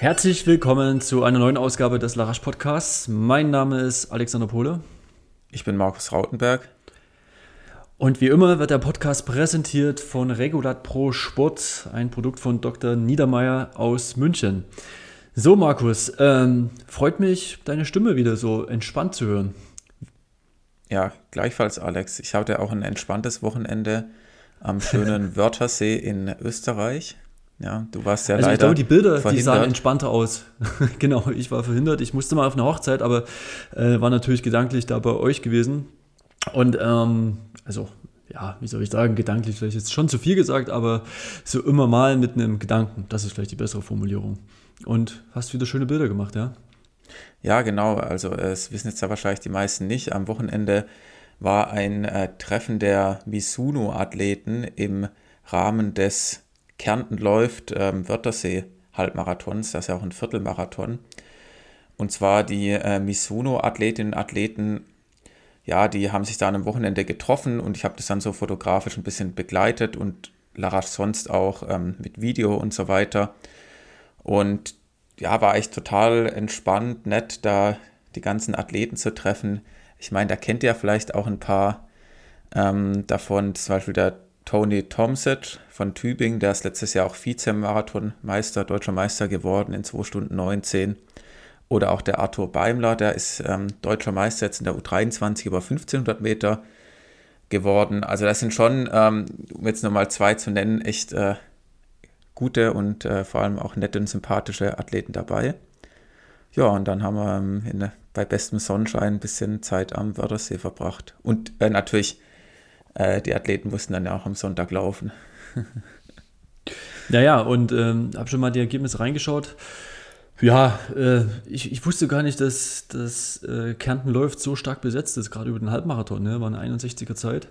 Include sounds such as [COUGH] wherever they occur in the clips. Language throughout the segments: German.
Herzlich willkommen zu einer neuen Ausgabe des Larash Podcasts. Mein Name ist Alexander Pohle. Ich bin Markus Rautenberg. Und wie immer wird der Podcast präsentiert von Regulat Pro Sport, ein Produkt von Dr. Niedermeyer aus München. So, Markus, ähm, freut mich, deine Stimme wieder so entspannt zu hören. Ja, gleichfalls, Alex. Ich hatte auch ein entspanntes Wochenende am schönen [LAUGHS] Wörthersee in Österreich. Ja, du warst ja also leider. Ich glaube, die Bilder, verhindert. die sahen entspannter aus. [LAUGHS] genau, ich war verhindert. Ich musste mal auf eine Hochzeit, aber äh, war natürlich gedanklich da bei euch gewesen. Und ähm, also, ja, wie soll ich sagen, gedanklich vielleicht jetzt schon zu viel gesagt, aber so immer mal mit einem Gedanken. Das ist vielleicht die bessere Formulierung. Und hast wieder schöne Bilder gemacht, ja? Ja, genau. Also, es wissen jetzt ja wahrscheinlich die meisten nicht. Am Wochenende war ein äh, Treffen der Misuno-Athleten im Rahmen des Kärnten läuft ähm, Wörthersee Halbmarathons, das ist ja auch ein Viertelmarathon. Und zwar die äh, Misuno-Athletinnen und Athleten, ja, die haben sich da am Wochenende getroffen und ich habe das dann so fotografisch ein bisschen begleitet und Larasch sonst auch ähm, mit Video und so weiter. Und ja, war echt total entspannt, nett, da die ganzen Athleten zu treffen. Ich meine, da kennt ihr vielleicht auch ein paar ähm, davon, zum Beispiel der Tony Tomset von Tübingen, der ist letztes Jahr auch Vize-Marathonmeister, deutscher Meister geworden in 2 Stunden 19. Oder auch der Arthur Beimler, der ist ähm, deutscher Meister jetzt in der U23 über 1500 Meter geworden. Also das sind schon, ähm, um jetzt nochmal zwei zu nennen, echt äh, gute und äh, vor allem auch nette und sympathische Athleten dabei. Ja, und dann haben wir ähm, in, bei bestem Sonnenschein ein bisschen Zeit am Wörthersee verbracht. Und äh, natürlich äh, die Athleten mussten dann ja auch am Sonntag laufen. Naja, und ähm, habe schon mal die Ergebnisse reingeschaut. Ja, äh, ich, ich wusste gar nicht, dass, dass äh, Kärnten läuft so stark besetzt ist, gerade über den Halbmarathon, ne? War eine 61er Zeit.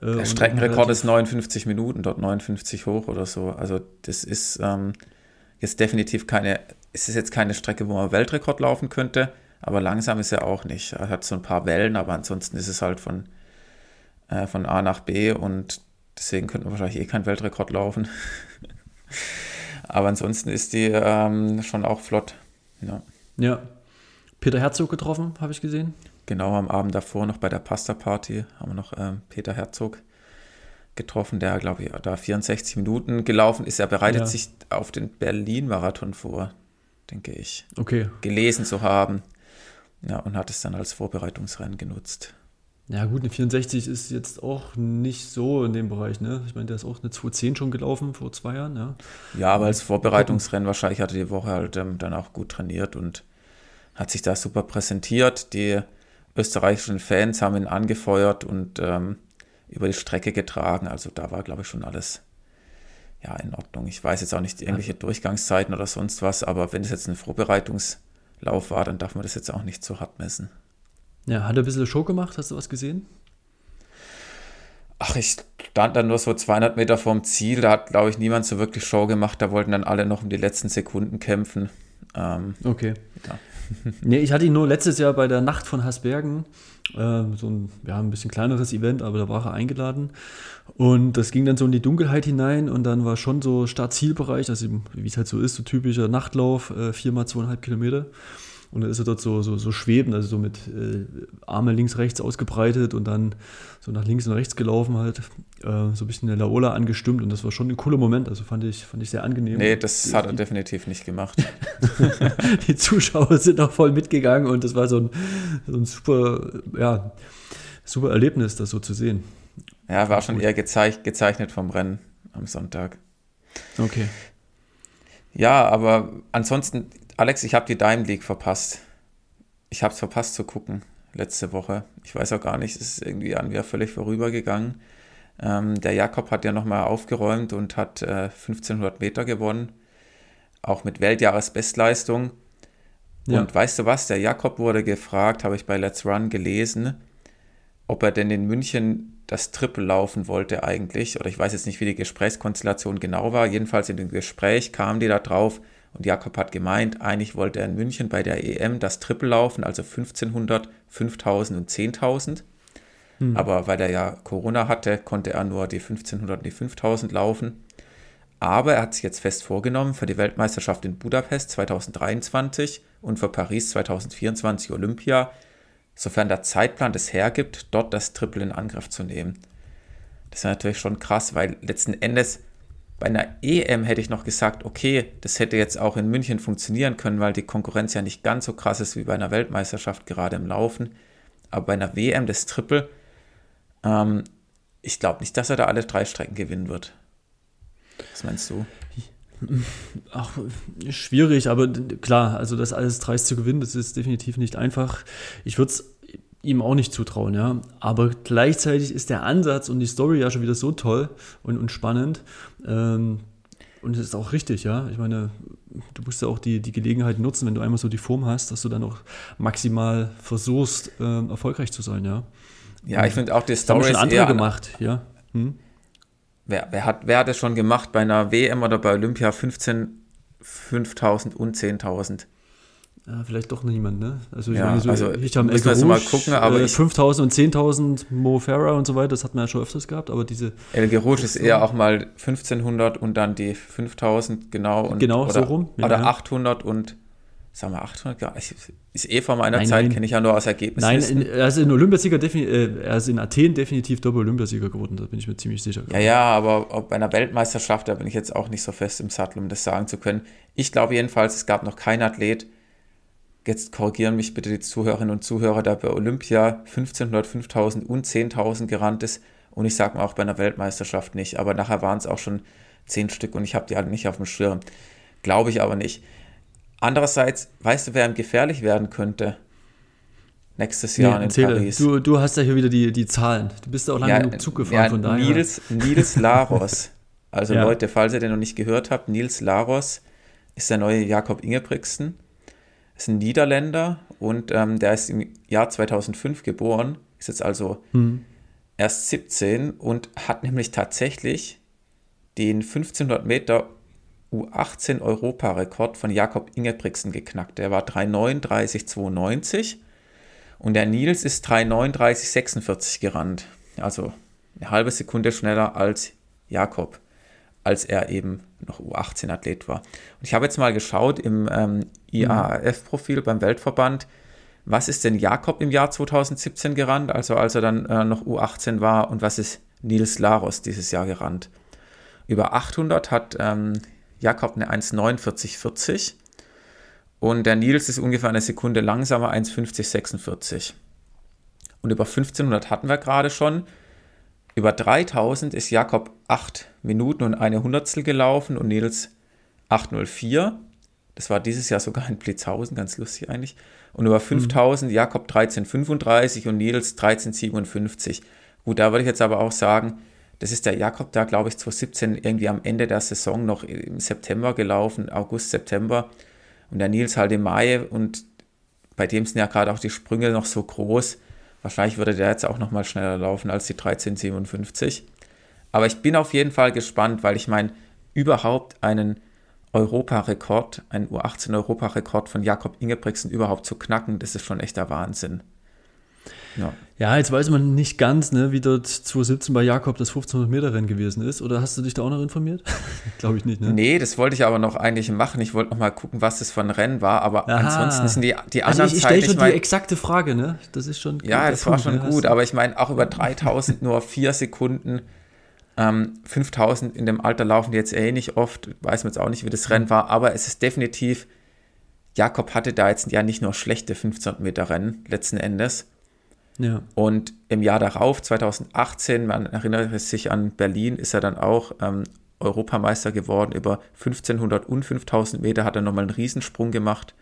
Äh, Der Streckenrekord ist 59 Minuten, dort 59 hoch oder so. Also das ist ähm, jetzt definitiv keine, es ist jetzt keine Strecke, wo man Weltrekord laufen könnte, aber langsam ist er auch nicht. Er hat so ein paar Wellen, aber ansonsten ist es halt von äh, von A nach B und deswegen könnte man wahrscheinlich eh keinen Weltrekord laufen. [LAUGHS] Aber ansonsten ist die ähm, schon auch flott. Ja. ja. Peter Herzog getroffen, habe ich gesehen. Genau, am Abend davor noch bei der Pasta-Party haben wir noch ähm, Peter Herzog getroffen, der, glaube ich, da 64 Minuten gelaufen ist. Er bereitet ja. sich auf den Berlin-Marathon vor, denke ich. Okay. Gelesen zu haben. Ja, und hat es dann als Vorbereitungsrennen genutzt. Ja, gut, eine 64 ist jetzt auch nicht so in dem Bereich, ne? Ich meine, der ist auch eine 210 schon gelaufen vor zwei Jahren, ja. Ja, aber als Vorbereitungsrennen wahrscheinlich hat er die Woche halt ähm, dann auch gut trainiert und hat sich da super präsentiert. Die österreichischen Fans haben ihn angefeuert und ähm, über die Strecke getragen. Also da war, glaube ich, schon alles ja, in Ordnung. Ich weiß jetzt auch nicht irgendwelche Durchgangszeiten oder sonst was, aber wenn es jetzt ein Vorbereitungslauf war, dann darf man das jetzt auch nicht so hart messen. Ja, hat er ein bisschen Show gemacht? Hast du was gesehen? Ach, ich stand dann nur so 200 Meter vorm Ziel. Da hat, glaube ich, niemand so wirklich Show gemacht. Da wollten dann alle noch um die letzten Sekunden kämpfen. Ähm, okay. Ja. [LAUGHS] [LAUGHS] nee, ich hatte ihn nur letztes Jahr bei der Nacht von Hasbergen. Äh, so ein, ja, ein bisschen kleineres Event, aber da war er eingeladen. Und das ging dann so in die Dunkelheit hinein und dann war schon so Start-Zielbereich, also wie es halt so ist, so typischer Nachtlauf, äh, viermal zweieinhalb Kilometer. Und dann ist er dort so, so, so schwebend, also so mit äh, Arme links, rechts ausgebreitet und dann so nach links und rechts gelaufen halt, äh, so ein bisschen eine Laola angestimmt und das war schon ein cooler Moment, also fand ich, fand ich sehr angenehm. Nee, das die, hat er die, definitiv nicht gemacht. [LAUGHS] die Zuschauer sind auch voll mitgegangen und das war so ein, so ein super, ja, super Erlebnis, das so zu sehen. Ja, war schon eher gezeich, gezeichnet vom Rennen am Sonntag. Okay. Ja, aber ansonsten, Alex, ich habe die Diamond League verpasst. Ich habe es verpasst zu gucken letzte Woche. Ich weiß auch gar nicht, es ist irgendwie an mir völlig vorübergegangen. Ähm, der Jakob hat ja nochmal aufgeräumt und hat äh, 1500 Meter gewonnen, auch mit Weltjahresbestleistung. Ja. Und weißt du was, der Jakob wurde gefragt, habe ich bei Let's Run gelesen, ob er denn in München das Triple laufen wollte eigentlich. Oder ich weiß jetzt nicht, wie die Gesprächskonstellation genau war. Jedenfalls in dem Gespräch kamen die da drauf, und Jakob hat gemeint, eigentlich wollte er in München bei der EM das Triple laufen, also 1500, 5000 und 10.000. Hm. Aber weil er ja Corona hatte, konnte er nur die 1500 und die 5000 laufen. Aber er hat sich jetzt fest vorgenommen, für die Weltmeisterschaft in Budapest 2023 und für Paris 2024 Olympia, sofern der Zeitplan das hergibt, dort das Triple in Angriff zu nehmen. Das ist natürlich schon krass, weil letzten Endes bei einer EM hätte ich noch gesagt, okay, das hätte jetzt auch in München funktionieren können, weil die Konkurrenz ja nicht ganz so krass ist wie bei einer Weltmeisterschaft gerade im Laufen. Aber bei einer WM das Triple, ähm, ich glaube nicht, dass er da alle drei Strecken gewinnen wird. Was meinst du? Ach, schwierig, aber klar, also das alles dreist zu gewinnen, das ist definitiv nicht einfach. Ich würde es ihm auch nicht zutrauen, ja. Aber gleichzeitig ist der Ansatz und die Story ja schon wieder so toll und, und spannend. Ähm, und es ist auch richtig, ja. Ich meine, du musst ja auch die, die Gelegenheit nutzen, wenn du einmal so die Form hast, dass du dann auch maximal versuchst, ähm, erfolgreich zu sein, ja. Ja, ich finde auch die Story haben schon andere gemacht, ja. Hm? Wer, wer, hat, wer hat das schon gemacht bei einer WM oder bei Olympia 15, 5000 und 10.000? Ja, vielleicht doch niemand, ne? Also ich ja, meine, so, also ich habe müssen wir mal gucken, aber äh, 5000 und 10.000 Mo Farah und so weiter, das hat man ja schon öfters gehabt, aber diese El Gerouge ist eher auch mal 1500 und dann die 5000 genau und genau oder, so rum ja, oder 800 und sagen wir 800 ist eh vor meiner nein, Zeit kenne ich ja nur aus Ergebnissen. Nein, in, er ist in Olympiasieger äh, er ist in Athen definitiv Doppel Olympiasieger geworden, da bin ich mir ziemlich sicher. Ja, ja, aber bei einer Weltmeisterschaft, da bin ich jetzt auch nicht so fest im Sattel, um das sagen zu können. Ich glaube jedenfalls, es gab noch keinen Athlet, jetzt korrigieren mich bitte die Zuhörerinnen und Zuhörer, der bei Olympia 1500, 5000 und 10.000 gerannt ist. Und ich sage mal auch bei einer Weltmeisterschaft nicht. Aber nachher waren es auch schon 10 Stück und ich habe die alle nicht auf dem Schirm. Glaube ich aber nicht. Andererseits, weißt du, wer ihm gefährlich werden könnte? Nächstes Jahr nee, in erzähle. Paris. Du, du hast ja hier wieder die, die Zahlen. Du bist ja auch lange ja, genug Zug gefahren, ja, von daher. Nils, Nils Laros. [LAUGHS] Also ja. Leute, falls ihr den noch nicht gehört habt, Nils Laros ist der neue Jakob Ingebrigtsen ist ein Niederländer und ähm, der ist im Jahr 2005 geboren, ist jetzt also mhm. erst 17 und hat nämlich tatsächlich den 1500 Meter U18 Europarekord von Jakob Ingebrigtsen geknackt. Der war 3,39,92 und der Nils ist 3,39,46 gerannt. Also eine halbe Sekunde schneller als Jakob als er eben noch U18-Athlet war. Und ich habe jetzt mal geschaut im ähm, IAAF-Profil beim Weltverband, was ist denn Jakob im Jahr 2017 gerannt, also als er dann äh, noch U18 war, und was ist Nils Laros dieses Jahr gerannt? Über 800 hat ähm, Jakob eine 1,49,40 und der Nils ist ungefähr eine Sekunde langsamer, 1,50,46. Und über 1500 hatten wir gerade schon. Über 3000 ist Jakob 8 Minuten und eine Hundertstel gelaufen und Nils 804. Das war dieses Jahr sogar in Blitzhausen, ganz lustig eigentlich. Und über 5000 mhm. Jakob 1335 und Nils 1357. Gut, da würde ich jetzt aber auch sagen, das ist der Jakob da, glaube ich, 2017 irgendwie am Ende der Saison noch im September gelaufen, August, September. Und der Nils halt im Mai und bei dem sind ja gerade auch die Sprünge noch so groß. Wahrscheinlich würde der jetzt auch noch mal schneller laufen als die 1357. Aber ich bin auf jeden Fall gespannt, weil ich meine, überhaupt einen Europarekord, einen U18-Europarekord von Jakob Ingebrigtsen überhaupt zu knacken, das ist schon echter Wahnsinn. Ja. Ja, jetzt weiß man nicht ganz, ne, wie dort 2017 bei Jakob das 1500 Meter Rennen gewesen ist. Oder hast du dich da auch noch informiert? [LAUGHS] Glaube ich nicht, ne? Nee, das wollte ich aber noch eigentlich machen. Ich wollte noch mal gucken, was das für ein Rennen war. Aber Aha. ansonsten sind die, die also anderen ich, ich stelle schon ich mein, die exakte Frage, ne? Das ist schon Ja, das war schon ne? gut. Aber ich meine, auch über 3000 nur vier Sekunden. Ähm, 5000 in dem Alter laufen die jetzt eh nicht oft. Weiß man jetzt auch nicht, wie das Rennen war. Aber es ist definitiv Jakob hatte da jetzt ja nicht nur schlechte 1500 Meter Rennen letzten Endes, ja. Und im Jahr darauf, 2018, man erinnert sich an Berlin, ist er dann auch ähm, Europameister geworden. Über 1500 und 5000 Meter hat er nochmal einen Riesensprung gemacht.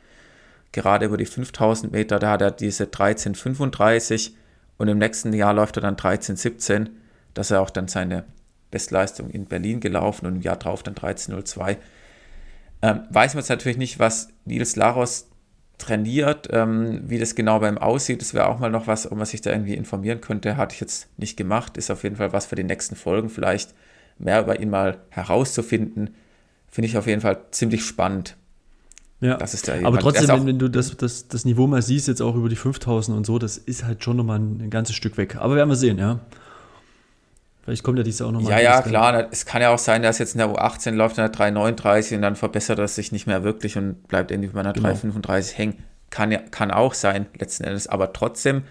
Gerade über die 5000 Meter, da hat er diese 1335 und im nächsten Jahr läuft er dann 1317. dass er auch dann seine Bestleistung in Berlin gelaufen und im Jahr drauf dann 1302. Ähm, weiß man jetzt natürlich nicht, was Nils Laros trainiert. Ähm, wie das genau bei ihm aussieht, das wäre auch mal noch was, um was ich da irgendwie informieren könnte. Hatte ich jetzt nicht gemacht. Ist auf jeden Fall was für die nächsten Folgen, vielleicht mehr über ihn mal herauszufinden. Finde ich auf jeden Fall ziemlich spannend. Ja, das ist der aber trotzdem, wenn, wenn, du das, das, das Niveau mal siehst, jetzt auch über die 5000 und so, das ist halt schon nochmal ein, ein ganzes Stück weg. Aber werden wir sehen, ja. Vielleicht kommt ja dieses Jahr auch nochmal. Ja, ja, klar. Es kann ja auch sein, dass jetzt in der U18 läuft in der 3,39 und dann verbessert er sich nicht mehr wirklich und bleibt irgendwie bei einer genau. 3,35 hängen. Kann, ja, kann auch sein, letzten Endes. Aber trotzdem,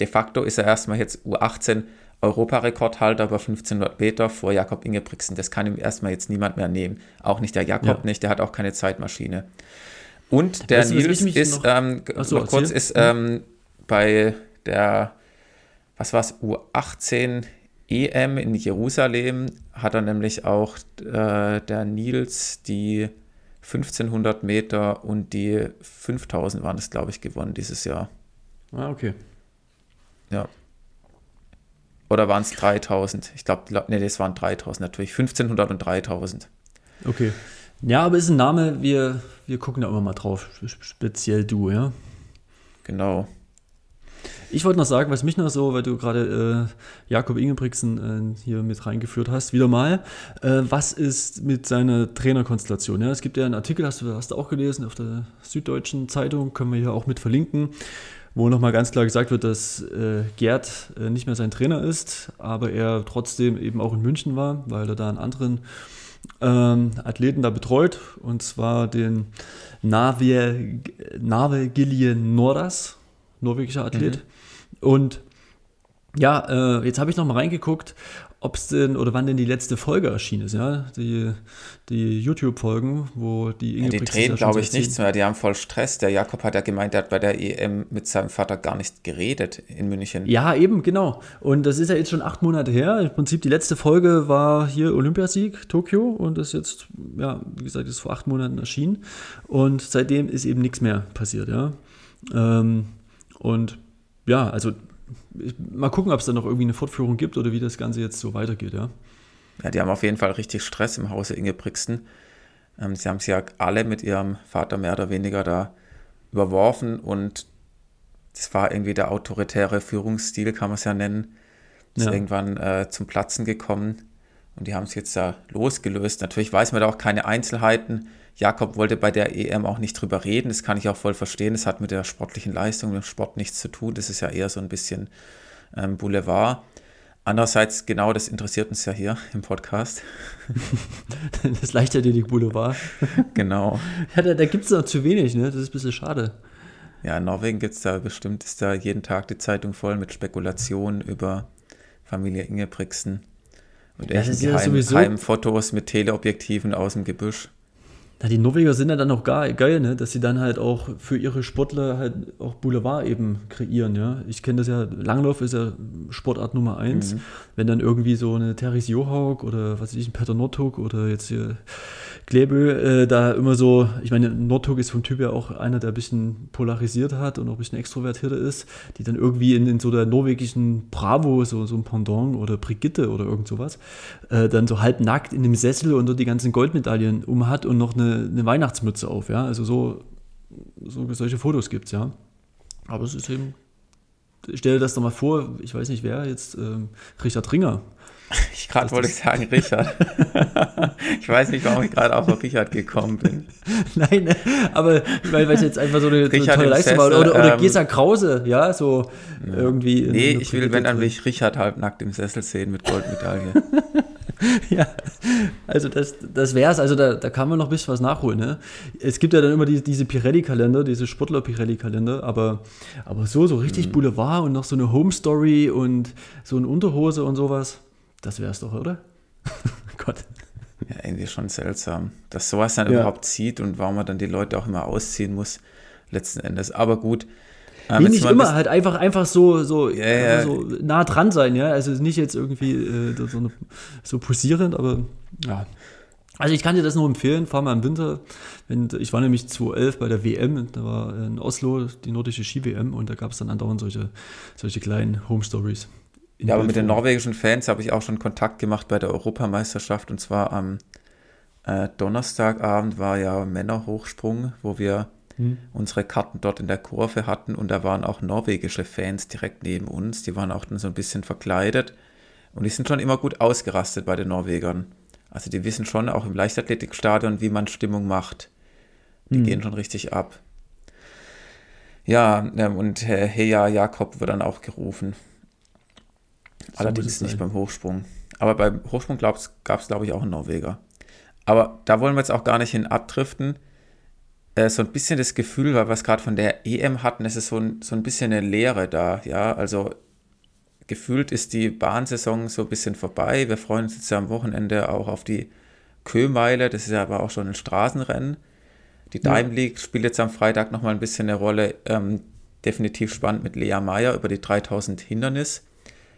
de facto ist er erstmal jetzt U18 Europarekordhalter über 1500 Meter vor Jakob Ingebrigtsen. Das kann ihm erstmal jetzt niemand mehr nehmen. Auch nicht der Jakob ja. nicht, der hat auch keine Zeitmaschine. Und der weißt Nils ist, noch, ähm, so, noch kurz, ist ähm, bei der, was war es, U18 EM in Jerusalem hat er nämlich auch äh, der Nils die 1500 Meter und die 5000 waren es, glaube ich, gewonnen dieses Jahr. Ah, okay. Ja. Oder waren es 3000? Ich glaube, nee, das waren 3000 natürlich. 1500 und 3000. Okay. Ja, aber ist ein Name, wir, wir gucken da immer mal drauf. Speziell du, ja? Genau. Ich wollte noch sagen, was mich noch so, weil du gerade äh, Jakob Ingebrigtsen äh, hier mit reingeführt hast, wieder mal, äh, was ist mit seiner Trainerkonstellation? Ja, es gibt ja einen Artikel, hast du, hast du auch gelesen, auf der Süddeutschen Zeitung, können wir hier auch mit verlinken, wo nochmal ganz klar gesagt wird, dass äh, Gerd äh, nicht mehr sein Trainer ist, aber er trotzdem eben auch in München war, weil er da einen anderen ähm, Athleten da betreut, und zwar den Nave, Nave Gilje Nordas, norwegischer Athlet. Mhm. Und ja, äh, jetzt habe ich noch mal reingeguckt, ob es denn oder wann denn die letzte Folge erschienen ist, ja, die, die YouTube-Folgen, wo die Inge ja, Die drehen, glaube ich, nichts mehr, die haben voll Stress. Der Jakob hat ja gemeint, er hat bei der EM mit seinem Vater gar nicht geredet in München. Ja, eben, genau. Und das ist ja jetzt schon acht Monate her. Im Prinzip die letzte Folge war hier Olympiasieg, Tokio und das ist jetzt, ja, wie gesagt, ist vor acht Monaten erschienen. Und seitdem ist eben nichts mehr passiert, ja. Ähm, und ja, also mal gucken, ob es da noch irgendwie eine Fortführung gibt oder wie das Ganze jetzt so weitergeht, ja. Ja, die haben auf jeden Fall richtig Stress im Hause Ingebrigtsen. Ähm, sie haben es ja alle mit ihrem Vater mehr oder weniger da überworfen und das war irgendwie der autoritäre Führungsstil, kann man es ja nennen. Ist ja. irgendwann äh, zum Platzen gekommen und die haben es jetzt da losgelöst. Natürlich weiß man da auch keine Einzelheiten. Jakob wollte bei der EM auch nicht drüber reden. Das kann ich auch voll verstehen. Das hat mit der sportlichen Leistung, mit dem Sport nichts zu tun. Das ist ja eher so ein bisschen ähm, Boulevard. Andererseits, genau, das interessiert uns ja hier im Podcast. [LAUGHS] das Leichtathletik Boulevard. [LAUGHS] genau. Ja, da, da gibt es noch zu wenig, ne? Das ist ein bisschen schade. Ja, in Norwegen gibt es da bestimmt, ist da jeden Tag die Zeitung voll mit Spekulationen über Familie Ingebrigtsen und ja, echt geheimen Fotos mit Teleobjektiven aus dem Gebüsch. Na, die Norweger sind ja dann auch geil, ne? dass sie dann halt auch für ihre Sportler halt auch Boulevard eben kreieren. Ja? Ich kenne das ja, Langlauf ist ja Sportart Nummer eins. Mhm. Wenn dann irgendwie so eine Teres Johaug oder was weiß ich, ein Peter Nordhook oder jetzt hier Klebö äh, da immer so, ich meine, Nordhook ist vom Typ ja auch einer, der ein bisschen polarisiert hat und auch ein bisschen extrovertierter ist, die dann irgendwie in, in so der norwegischen Bravo, so, so ein Pendant oder Brigitte oder irgend sowas, äh, dann so halb nackt in dem Sessel und dort die ganzen Goldmedaillen um hat und noch eine, eine Weihnachtsmütze auf, ja. Also so, so solche Fotos gibt es, ja. Aber es ist eben, stell dir das doch mal vor, ich weiß nicht wer, jetzt ähm, Richard Ringer [LAUGHS] Ich gerade wollte ich sagen, Richard. ich weiß nicht, warum ich gerade auf Richard gekommen bin. [LAUGHS] Nein, ne, aber weil, weil es jetzt einfach so eine, so eine tolle Leistung war. Oder, oder ähm, Gesa Krause, ja, so ja. irgendwie. Nee, ich will, wenn, dann will ich Richard halbnackt im Sessel sehen mit Goldmedaille. [LAUGHS] ja, also das, das wäre es. Also da, da kann man noch ein bisschen was nachholen. Ne? Es gibt ja dann immer die, diese Pirelli-Kalender, diese Sportler-Pirelli-Kalender, aber, aber so, so richtig mhm. Boulevard und noch so eine Home-Story und so eine Unterhose und sowas. Das wäre es doch, oder? [LAUGHS] Gott. Ja, irgendwie schon seltsam, dass sowas dann ja. überhaupt zieht und warum man dann die Leute auch immer ausziehen muss, letzten Endes. Aber gut. Ähm, nee, nicht immer, halt einfach, einfach so, so, ja, ja. so nah dran sein, ja. Also nicht jetzt irgendwie äh, so, eine, so posierend, aber ja. Also ich kann dir das nur empfehlen, fahr mal im Winter. Wenn, ich war nämlich 2011 bei der WM, da war in Oslo die nordische Ski-WM und da gab es dann andauernd solche, solche kleinen Home-Stories. Ja, aber mit den norwegischen Fans habe ich auch schon Kontakt gemacht bei der Europameisterschaft und zwar am äh, Donnerstagabend war ja Männerhochsprung, wo wir hm. unsere Karten dort in der Kurve hatten und da waren auch norwegische Fans direkt neben uns, die waren auch dann so ein bisschen verkleidet und die sind schon immer gut ausgerastet bei den Norwegern. Also die wissen schon auch im Leichtathletikstadion, wie man Stimmung macht. Die hm. gehen schon richtig ab. Ja, ähm, und Heja Jakob wird dann auch gerufen. Allerdings nicht beim Hochsprung. aber beim Hochsprung gab es, glaube ich, auch einen Norweger. Aber da wollen wir jetzt auch gar nicht hin abdriften. Äh, so ein bisschen das Gefühl, weil wir es gerade von der EM hatten, es ist so ein, so ein bisschen eine Leere da. Ja, also gefühlt ist die Bahnsaison so ein bisschen vorbei. Wir freuen uns jetzt ja am Wochenende auch auf die Köhmeile. Das ist ja aber auch schon ein Straßenrennen. Die ja. Dime League spielt jetzt am Freitag nochmal ein bisschen eine Rolle. Ähm, definitiv spannend mit Lea Meyer über die 3000 Hindernis.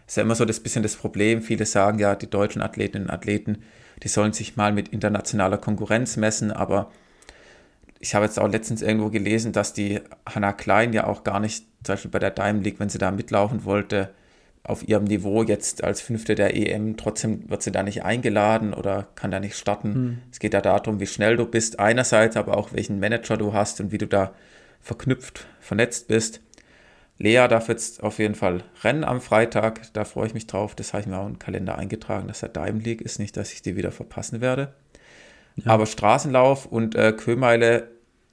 Ist ja immer so das bisschen das Problem. Viele sagen ja, die deutschen Athletinnen und Athleten, die sollen sich mal mit internationaler Konkurrenz messen, aber ich habe jetzt auch letztens irgendwo gelesen, dass die Hannah Klein ja auch gar nicht, zum Beispiel bei der Dime League, wenn sie da mitlaufen wollte, auf ihrem Niveau jetzt als Fünfte der EM, trotzdem wird sie da nicht eingeladen oder kann da nicht starten. Mhm. Es geht ja darum, wie schnell du bist, einerseits, aber auch welchen Manager du hast und wie du da verknüpft, vernetzt bist. Lea darf jetzt auf jeden Fall rennen am Freitag, da freue ich mich drauf. Das habe ich mir auch im Kalender eingetragen, dass der Dime League ist, nicht, dass ich die wieder verpassen werde. Ja. Aber Straßenlauf und äh, Köhmeile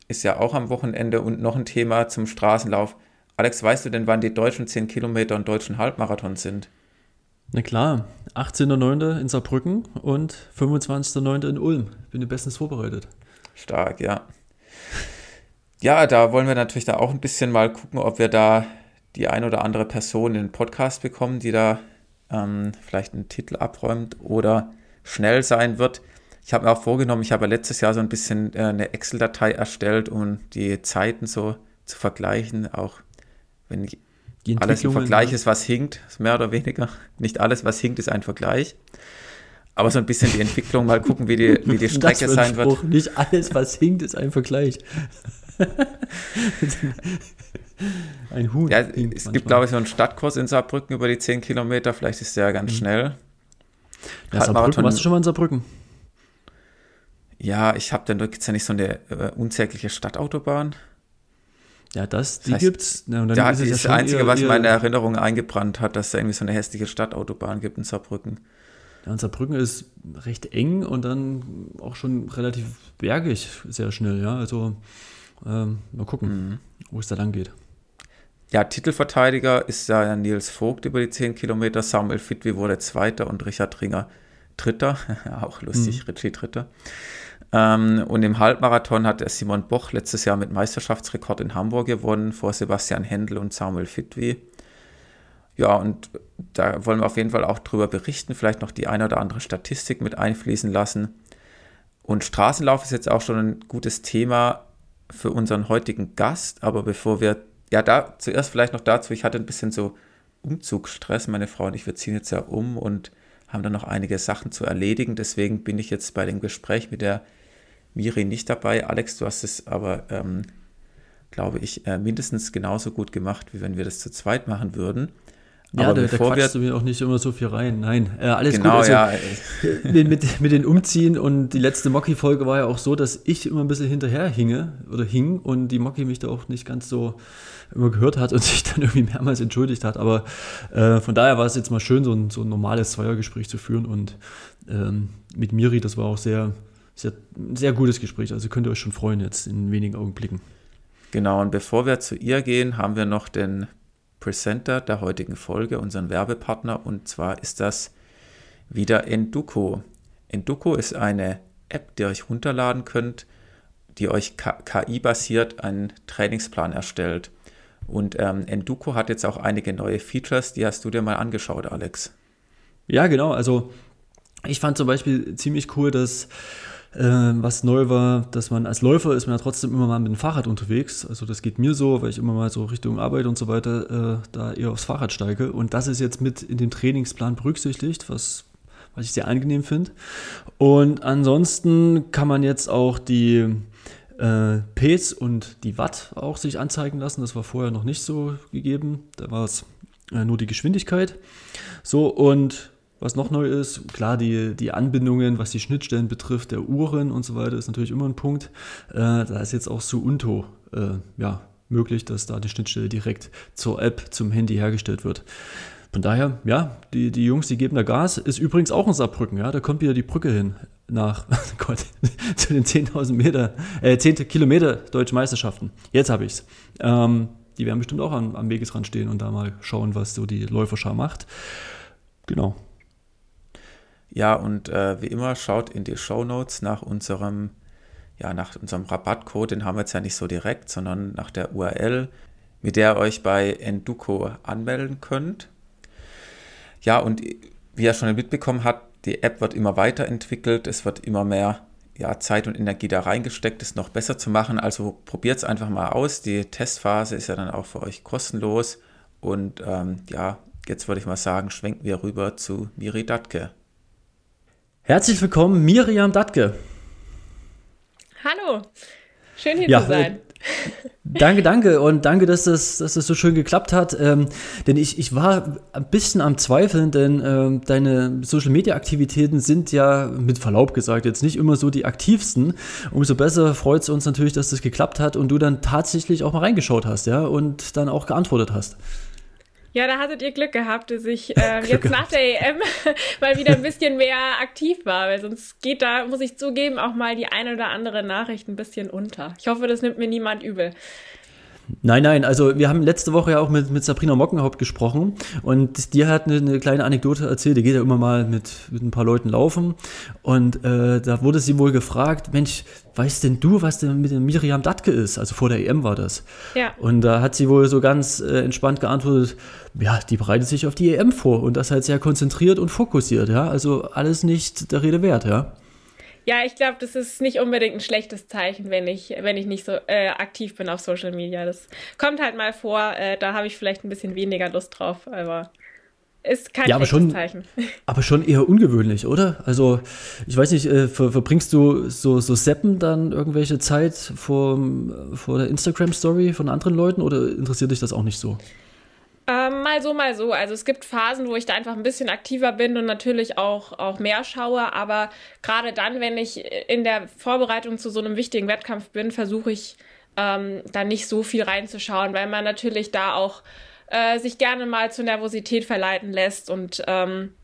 ist ja auch am Wochenende und noch ein Thema zum Straßenlauf. Alex, weißt du denn, wann die deutschen 10 Kilometer und deutschen Halbmarathon sind? Na klar, 18.09. in Saarbrücken und 25.09. in Ulm. Bin bestens vorbereitet. Stark, ja. Ja, da wollen wir natürlich da auch ein bisschen mal gucken, ob wir da die ein oder andere Person in den Podcast bekommen, die da ähm, vielleicht einen Titel abräumt oder schnell sein wird. Ich habe mir auch vorgenommen, ich habe letztes Jahr so ein bisschen äh, eine Excel-Datei erstellt, um die Zeiten so zu vergleichen, auch wenn ich alles im Vergleich ist, was hinkt, mehr oder weniger. Nicht alles, was hinkt, ist ein Vergleich. Aber so ein bisschen die Entwicklung, mal gucken, wie die, wie die Strecke sein wird. Nicht alles, was hinkt, ist ein Vergleich. [LAUGHS] ein Huhn. Ja, es manchmal. gibt, glaube ich, so einen Stadtkurs in Saarbrücken über die 10 Kilometer. Vielleicht ist der ja ganz mhm. schnell. Ja, Saarbrücken, warst du schon mal in Saarbrücken? Ja, ich habe dann gibt es ja nicht so eine äh, unsägliche Stadtautobahn. Ja, das, die das heißt, gibt's. Ja, und dann ja, ist das ja Einzige, was meine Erinnerung eingebrannt hat, dass es irgendwie so eine hässliche Stadtautobahn gibt in Saarbrücken. Ja, und Saarbrücken ist recht eng und dann auch schon relativ bergig, sehr schnell, ja. Also ähm, mal gucken, mhm. wo es da lang geht. Ja, Titelverteidiger ist ja Nils Vogt über die 10 Kilometer, Samuel Fitwi wurde Zweiter und Richard Ringer Dritter. [LAUGHS] auch lustig, mhm. Richie Dritter. Ähm, und im Halbmarathon hat Simon Boch letztes Jahr mit Meisterschaftsrekord in Hamburg gewonnen, vor Sebastian Händel und Samuel Fitwi. Ja, und da wollen wir auf jeden Fall auch drüber berichten, vielleicht noch die eine oder andere Statistik mit einfließen lassen. Und Straßenlauf ist jetzt auch schon ein gutes Thema für unseren heutigen Gast. Aber bevor wir, ja, da zuerst vielleicht noch dazu, ich hatte ein bisschen so Umzugsstress. Meine Frau und ich, wir ziehen jetzt ja um und haben dann noch einige Sachen zu erledigen. Deswegen bin ich jetzt bei dem Gespräch mit der Miri nicht dabei. Alex, du hast es aber, ähm, glaube ich, äh, mindestens genauso gut gemacht, wie wenn wir das zu zweit machen würden. Ja, da, da du mir auch nicht immer so viel rein. Nein, äh, alles genau, gut. Also, ja. mit, mit den Umziehen und die letzte Mocky-Folge war ja auch so, dass ich immer ein bisschen hinterher hinge oder hing und die Mocky mich da auch nicht ganz so immer gehört hat und [LAUGHS] sich dann irgendwie mehrmals entschuldigt hat. Aber äh, von daher war es jetzt mal schön, so ein, so ein normales Zweiergespräch zu führen und ähm, mit Miri, das war auch sehr, sehr, sehr gutes Gespräch. Also könnt ihr euch schon freuen jetzt in wenigen Augenblicken. Genau, und bevor wir zu ihr gehen, haben wir noch den Presenter der heutigen Folge, unseren Werbepartner, und zwar ist das wieder Enduko. Enduko ist eine App, die ihr euch runterladen könnt, die euch KI-basiert einen Trainingsplan erstellt. Und ähm, Enduko hat jetzt auch einige neue Features, die hast du dir mal angeschaut, Alex. Ja, genau. Also ich fand zum Beispiel ziemlich cool, dass was neu war, dass man als Läufer ist man ja trotzdem immer mal mit dem Fahrrad unterwegs. Also das geht mir so, weil ich immer mal so Richtung Arbeit und so weiter äh, da eher aufs Fahrrad steige. Und das ist jetzt mit in dem Trainingsplan berücksichtigt, was, was ich sehr angenehm finde. Und ansonsten kann man jetzt auch die äh, Pace und die Watt auch sich anzeigen lassen. Das war vorher noch nicht so gegeben. Da war es äh, nur die Geschwindigkeit. So, und was noch neu ist, klar, die, die Anbindungen, was die Schnittstellen betrifft, der Uhren und so weiter, ist natürlich immer ein Punkt. Äh, da ist jetzt auch Suunto äh, ja, möglich, dass da die Schnittstelle direkt zur App, zum Handy hergestellt wird. Von daher, ja, die, die Jungs, die geben da Gas. Ist übrigens auch ein Saarbrücken, ja, da kommt wieder die Brücke hin nach [LAUGHS] oh Gott, zu den 10.000 Meter, äh, 10 Kilometer Deutsche Meisterschaften. Jetzt habe ich es. Ähm, die werden bestimmt auch am, am Wegesrand stehen und da mal schauen, was so die Läuferschar macht. Genau. Ja, und äh, wie immer, schaut in die Show Notes nach unserem, ja, nach unserem Rabattcode, den haben wir jetzt ja nicht so direkt, sondern nach der URL, mit der ihr euch bei Enduko anmelden könnt. Ja, und wie ihr schon mitbekommen habt, die App wird immer weiterentwickelt, es wird immer mehr ja, Zeit und Energie da reingesteckt, es noch besser zu machen. Also probiert es einfach mal aus. Die Testphase ist ja dann auch für euch kostenlos. Und ähm, ja, jetzt würde ich mal sagen, schwenken wir rüber zu Miri Datke. Herzlich willkommen, Miriam Datke. Hallo, schön hier ja, zu sein. Äh, danke, danke und danke, dass das, dass das so schön geklappt hat. Ähm, denn ich, ich war ein bisschen am Zweifeln, denn ähm, deine Social Media Aktivitäten sind ja mit Verlaub gesagt jetzt nicht immer so die aktivsten. Umso besser freut es uns natürlich, dass das geklappt hat und du dann tatsächlich auch mal reingeschaut hast, ja, und dann auch geantwortet hast. Ja, da hattet ihr Glück gehabt, dass ich [LAUGHS] äh, jetzt nach der EM [LAUGHS] mal wieder ein bisschen mehr aktiv war, weil sonst geht da, muss ich zugeben, auch mal die eine oder andere Nachricht ein bisschen unter. Ich hoffe, das nimmt mir niemand übel. Nein, nein, also wir haben letzte Woche ja auch mit, mit Sabrina Mockenhaupt gesprochen und die hat eine, eine kleine Anekdote erzählt, die geht ja immer mal mit, mit ein paar Leuten laufen und äh, da wurde sie wohl gefragt, Mensch, weißt denn du, was denn mit dem Miriam Datke ist? Also vor der EM war das. Ja. Und da hat sie wohl so ganz äh, entspannt geantwortet, ja, die bereitet sich auf die EM vor und das halt sehr konzentriert und fokussiert, ja, also alles nicht der Rede wert, ja. Ja, ich glaube, das ist nicht unbedingt ein schlechtes Zeichen, wenn ich, wenn ich nicht so äh, aktiv bin auf Social Media. Das kommt halt mal vor, äh, da habe ich vielleicht ein bisschen weniger Lust drauf, aber ist kein ja, aber schon, Zeichen. [LAUGHS] Aber schon eher ungewöhnlich, oder? Also, ich weiß nicht, äh, ver, verbringst du so, so Seppen dann irgendwelche Zeit vor, vor der Instagram-Story von anderen Leuten oder interessiert dich das auch nicht so? Ähm, mal so, mal so. Also es gibt Phasen, wo ich da einfach ein bisschen aktiver bin und natürlich auch, auch mehr schaue. Aber gerade dann, wenn ich in der Vorbereitung zu so einem wichtigen Wettkampf bin, versuche ich ähm, da nicht so viel reinzuschauen, weil man natürlich da auch äh, sich gerne mal zur Nervosität verleiten lässt und ähm,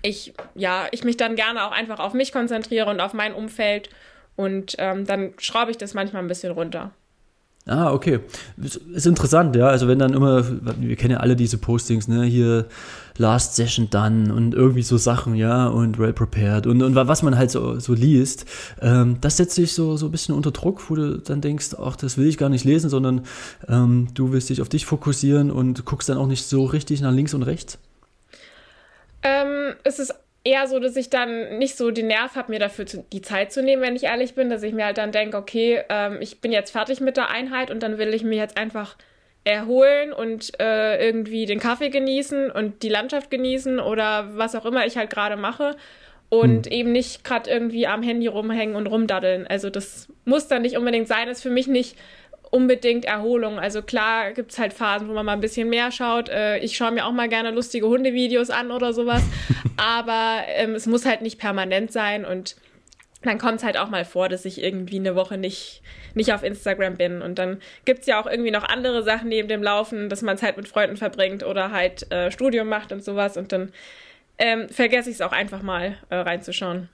ich, ja, ich mich dann gerne auch einfach auf mich konzentriere und auf mein Umfeld und ähm, dann schraube ich das manchmal ein bisschen runter. Ah, okay. Ist interessant, ja. Also wenn dann immer, wir kennen ja alle diese Postings, ne, hier Last Session done und irgendwie so Sachen, ja, und well prepared und, und was man halt so, so liest, ähm, das setzt sich so, so ein bisschen unter Druck, wo du dann denkst, ach, das will ich gar nicht lesen, sondern ähm, du willst dich auf dich fokussieren und guckst dann auch nicht so richtig nach links und rechts. Ähm, es ist eher so, dass ich dann nicht so den Nerv habe, mir dafür zu, die Zeit zu nehmen, wenn ich ehrlich bin, dass ich mir halt dann denke, okay, ähm, ich bin jetzt fertig mit der Einheit und dann will ich mir jetzt einfach erholen und äh, irgendwie den Kaffee genießen und die Landschaft genießen oder was auch immer ich halt gerade mache und hm. eben nicht gerade irgendwie am Handy rumhängen und rumdaddeln. Also das muss dann nicht unbedingt sein, ist für mich nicht unbedingt Erholung. Also klar gibt es halt Phasen, wo man mal ein bisschen mehr schaut. Äh, ich schaue mir auch mal gerne lustige Hundevideos an oder sowas. [LAUGHS] Aber ähm, es muss halt nicht permanent sein und dann kommt es halt auch mal vor, dass ich irgendwie eine Woche nicht, nicht auf Instagram bin. Und dann gibt es ja auch irgendwie noch andere Sachen neben dem Laufen, dass man Zeit mit Freunden verbringt oder halt äh, Studium macht und sowas. Und dann ähm, vergesse ich es auch einfach mal äh, reinzuschauen.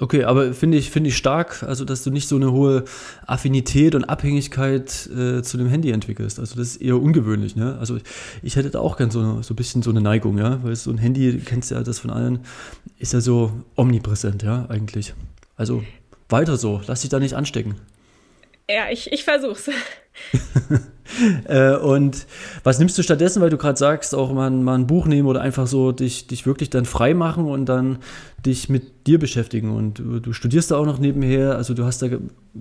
Okay, aber finde ich, finde ich stark, also dass du nicht so eine hohe Affinität und Abhängigkeit äh, zu dem Handy entwickelst. Also das ist eher ungewöhnlich, ne? Also ich hätte da auch gern so, so ein bisschen so eine Neigung, ja, weil so ein Handy, du kennst ja das von allen, ist ja so omnipräsent, ja, eigentlich. Also weiter so, lass dich da nicht anstecken. Ja, ich, ich versuch's. [LAUGHS] äh, und was nimmst du stattdessen, weil du gerade sagst, auch mal, mal ein Buch nehmen oder einfach so dich, dich wirklich dann frei machen und dann dich mit dir beschäftigen. Und du, du studierst da auch noch nebenher, also du hast da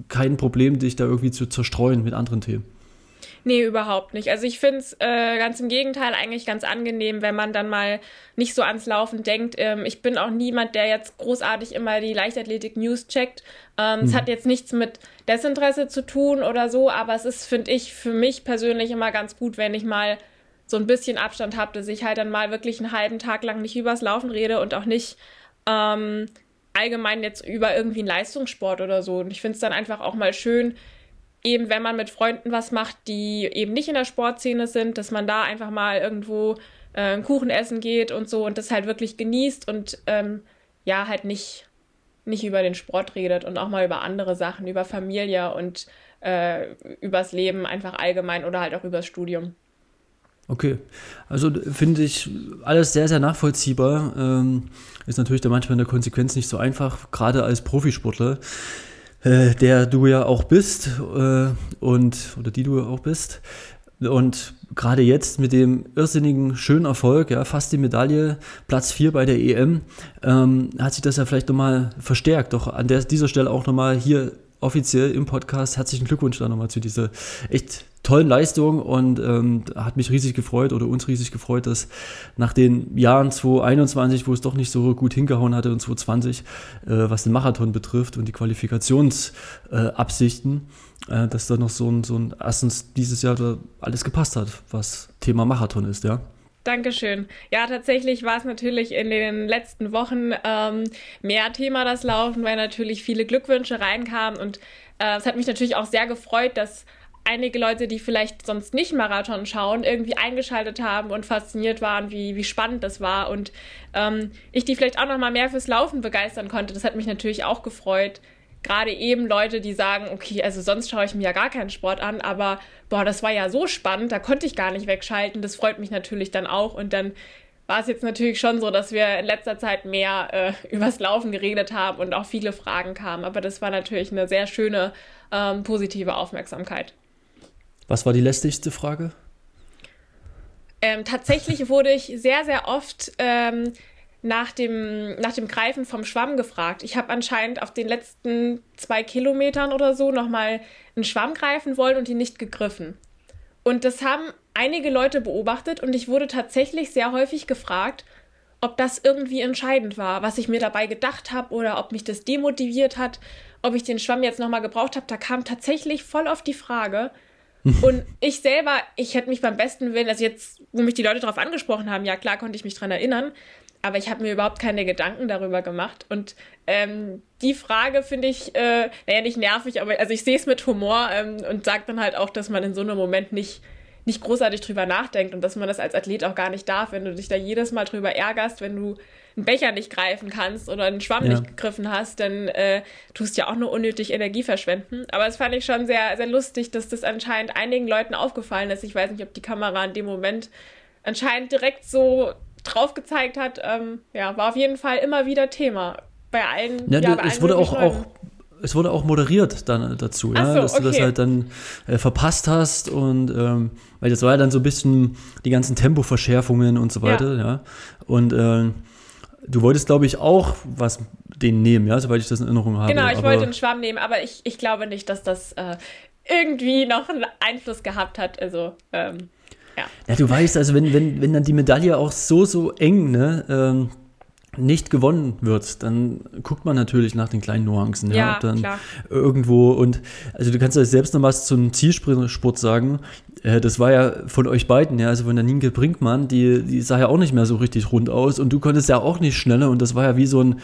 kein Problem, dich da irgendwie zu zerstreuen mit anderen Themen. Nee, überhaupt nicht. Also ich finde es äh, ganz im Gegenteil eigentlich ganz angenehm, wenn man dann mal nicht so ans Laufen denkt. Ähm, ich bin auch niemand, der jetzt großartig immer die Leichtathletik-News checkt. Ähm, hm. Es hat jetzt nichts mit Desinteresse zu tun oder so, aber es ist, finde ich, für mich persönlich immer ganz gut, wenn ich mal so ein bisschen Abstand habe, dass ich halt dann mal wirklich einen halben Tag lang nicht übers Laufen rede und auch nicht ähm, allgemein jetzt über irgendwie einen Leistungssport oder so. Und ich finde es dann einfach auch mal schön, eben wenn man mit Freunden was macht, die eben nicht in der Sportszene sind, dass man da einfach mal irgendwo äh, einen Kuchen essen geht und so und das halt wirklich genießt und ähm, ja, halt nicht, nicht über den Sport redet und auch mal über andere Sachen, über Familie und äh, übers Leben einfach allgemein oder halt auch übers Studium. Okay, also finde ich alles sehr, sehr nachvollziehbar. Ähm, ist natürlich dann manchmal in der Konsequenz nicht so einfach, gerade als Profisportler, äh, der du ja auch bist äh, und oder die du auch bist. Und gerade jetzt mit dem irrsinnigen schönen Erfolg, ja, fast die Medaille, Platz 4 bei der EM, ähm, hat sich das ja vielleicht nochmal verstärkt. Doch an der, dieser Stelle auch nochmal hier offiziell im Podcast herzlichen Glückwunsch da nochmal zu dieser echt tollen Leistung und ähm, hat mich riesig gefreut oder uns riesig gefreut, dass nach den Jahren 2021, wo es doch nicht so gut hingehauen hatte und 2020, äh, was den Marathon betrifft und die Qualifikationsabsichten, äh, äh, dass da noch so ein, so ein, erstens dieses Jahr alles gepasst hat, was Thema Marathon ist, ja. Dankeschön. Ja, tatsächlich war es natürlich in den letzten Wochen ähm, mehr Thema das Laufen, weil natürlich viele Glückwünsche reinkamen und äh, es hat mich natürlich auch sehr gefreut, dass einige Leute, die vielleicht sonst nicht Marathon schauen, irgendwie eingeschaltet haben und fasziniert waren, wie, wie spannend das war und ähm, ich die vielleicht auch noch mal mehr fürs Laufen begeistern konnte. Das hat mich natürlich auch gefreut. Gerade eben Leute, die sagen, okay, also sonst schaue ich mir ja gar keinen Sport an, aber boah, das war ja so spannend, da konnte ich gar nicht wegschalten. Das freut mich natürlich dann auch und dann war es jetzt natürlich schon so, dass wir in letzter Zeit mehr äh, übers Laufen geredet haben und auch viele Fragen kamen. Aber das war natürlich eine sehr schöne, ähm, positive Aufmerksamkeit. Was war die lästigste Frage? Ähm, tatsächlich wurde ich sehr, sehr oft ähm, nach, dem, nach dem Greifen vom Schwamm gefragt. Ich habe anscheinend auf den letzten zwei Kilometern oder so nochmal einen Schwamm greifen wollen und ihn nicht gegriffen. Und das haben einige Leute beobachtet und ich wurde tatsächlich sehr häufig gefragt, ob das irgendwie entscheidend war, was ich mir dabei gedacht habe oder ob mich das demotiviert hat, ob ich den Schwamm jetzt nochmal gebraucht habe. Da kam tatsächlich voll auf die Frage, [LAUGHS] und ich selber, ich hätte mich beim besten Willen, also jetzt, wo mich die Leute darauf angesprochen haben, ja klar konnte ich mich dran erinnern, aber ich habe mir überhaupt keine Gedanken darüber gemacht. Und ähm, die Frage finde ich, äh, naja, nicht nervig, aber also ich sehe es mit Humor ähm, und sage dann halt auch, dass man in so einem Moment nicht, nicht großartig drüber nachdenkt und dass man das als Athlet auch gar nicht darf, wenn du dich da jedes Mal drüber ärgerst, wenn du einen Becher nicht greifen kannst oder einen Schwamm ja. nicht gegriffen hast, dann äh, tust ja auch nur unnötig Energie verschwenden. Aber das fand ich schon sehr, sehr lustig, dass das anscheinend einigen Leuten aufgefallen ist. Ich weiß nicht, ob die Kamera in dem Moment anscheinend direkt so drauf gezeigt hat. Ähm, ja, war auf jeden Fall immer wieder Thema. Bei allen. Ja, ja bei es allen wurde auch, auch es wurde auch moderiert dann dazu, ja, so, dass okay. du das halt dann äh, verpasst hast und ähm, weil das war ja dann so ein bisschen die ganzen Tempoverschärfungen und so weiter, ja. ja. Und äh, Du wolltest, glaube ich, auch was den nehmen, ja, soweit ich das in Erinnerung habe. Genau, ich aber wollte einen Schwamm nehmen, aber ich, ich glaube nicht, dass das äh, irgendwie noch einen Einfluss gehabt hat. Also, ähm, ja. Ja, du weißt, also wenn, wenn, wenn dann die Medaille auch so, so eng, ne, ähm, nicht gewonnen wird, dann guckt man natürlich nach den kleinen Nuancen, ja, ja dann klar. irgendwo und also du kannst ja selbst noch was zum Zielsport sagen. Äh, das war ja von euch beiden, ja, also von der Nienke Brinkmann, die, die sah ja auch nicht mehr so richtig rund aus und du konntest ja auch nicht schneller und das war ja wie so ein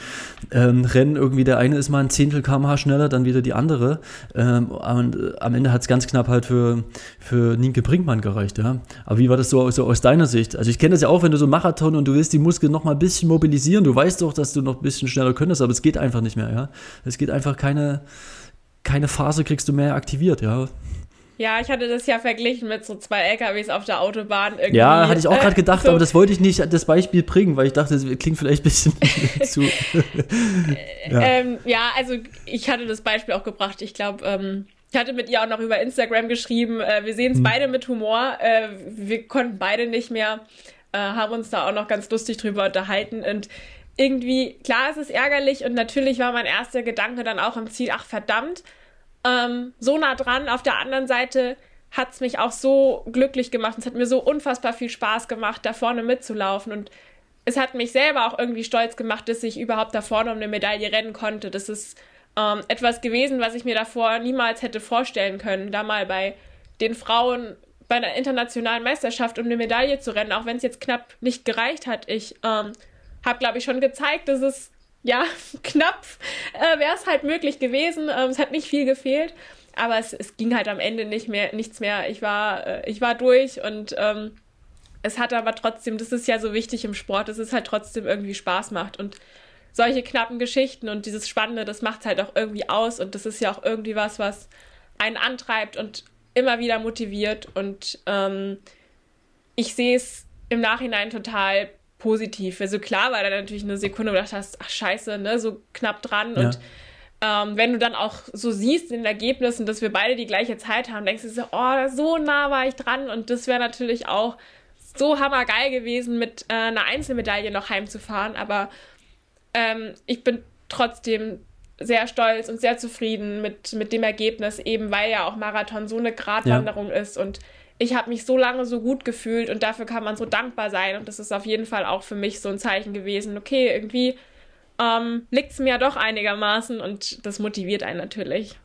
ähm, Rennen, irgendwie der eine ist mal ein Zehntel kmh schneller, dann wieder die andere ähm, und äh, am Ende hat es ganz knapp halt für, für Nienke Brinkmann gereicht, ja. Aber wie war das so, so aus deiner Sicht? Also ich kenne das ja auch, wenn du so Marathon und du willst die Muskeln noch mal ein bisschen mobilisieren, du weißt doch, dass du noch ein bisschen schneller könntest, aber es geht einfach nicht mehr, ja. Es geht einfach keine, keine Phase kriegst du mehr aktiviert, ja. Ja, ich hatte das ja verglichen mit so zwei LKWs auf der Autobahn. Irgendwie. Ja, hatte ich auch gerade gedacht, so. aber das wollte ich nicht das Beispiel bringen, weil ich dachte, das klingt vielleicht ein bisschen [LAUGHS] zu. ja. Ähm, ja. also ich hatte das Beispiel auch gebracht. Ich glaube, ähm, ich hatte mit ihr auch noch über Instagram geschrieben. Äh, wir sehen es hm. beide mit Humor. Äh, wir konnten beide nicht mehr, äh, haben uns da auch noch ganz lustig drüber unterhalten und irgendwie, klar, es ist ärgerlich und natürlich war mein erster Gedanke dann auch im Ziel, ach verdammt, ähm, so nah dran. Auf der anderen Seite hat es mich auch so glücklich gemacht. Es hat mir so unfassbar viel Spaß gemacht, da vorne mitzulaufen. Und es hat mich selber auch irgendwie stolz gemacht, dass ich überhaupt da vorne um eine Medaille rennen konnte. Das ist ähm, etwas gewesen, was ich mir davor niemals hätte vorstellen können, da mal bei den Frauen bei einer internationalen Meisterschaft um eine Medaille zu rennen, auch wenn es jetzt knapp nicht gereicht hat. Ich ähm, habe, glaube ich, schon gezeigt, dass es ja, [LAUGHS] knapp äh, wäre es halt möglich gewesen. Ähm, es hat nicht viel gefehlt, aber es, es ging halt am Ende nicht mehr, nichts mehr. Ich war, äh, ich war durch und ähm, es hat aber trotzdem, das ist ja so wichtig im Sport, dass es halt trotzdem irgendwie Spaß macht und solche knappen Geschichten und dieses Spannende, das macht es halt auch irgendwie aus und das ist ja auch irgendwie was, was einen antreibt und immer wieder motiviert und ähm, ich sehe es im Nachhinein total positiv. Also klar war da natürlich eine Sekunde, wo du dachtest, ach scheiße, ne, so knapp dran. Ja. Und ähm, wenn du dann auch so siehst in den Ergebnissen, dass wir beide die gleiche Zeit haben, denkst du so, oh, so nah war ich dran. Und das wäre natürlich auch so hammergeil gewesen, mit äh, einer Einzelmedaille noch heimzufahren. Aber ähm, ich bin trotzdem sehr stolz und sehr zufrieden mit, mit dem Ergebnis, eben weil ja auch Marathon so eine Gratwanderung ja. ist. Und ich habe mich so lange so gut gefühlt und dafür kann man so dankbar sein. Und das ist auf jeden Fall auch für mich so ein Zeichen gewesen, okay, irgendwie ähm, liegt es mir ja doch einigermaßen und das motiviert einen natürlich.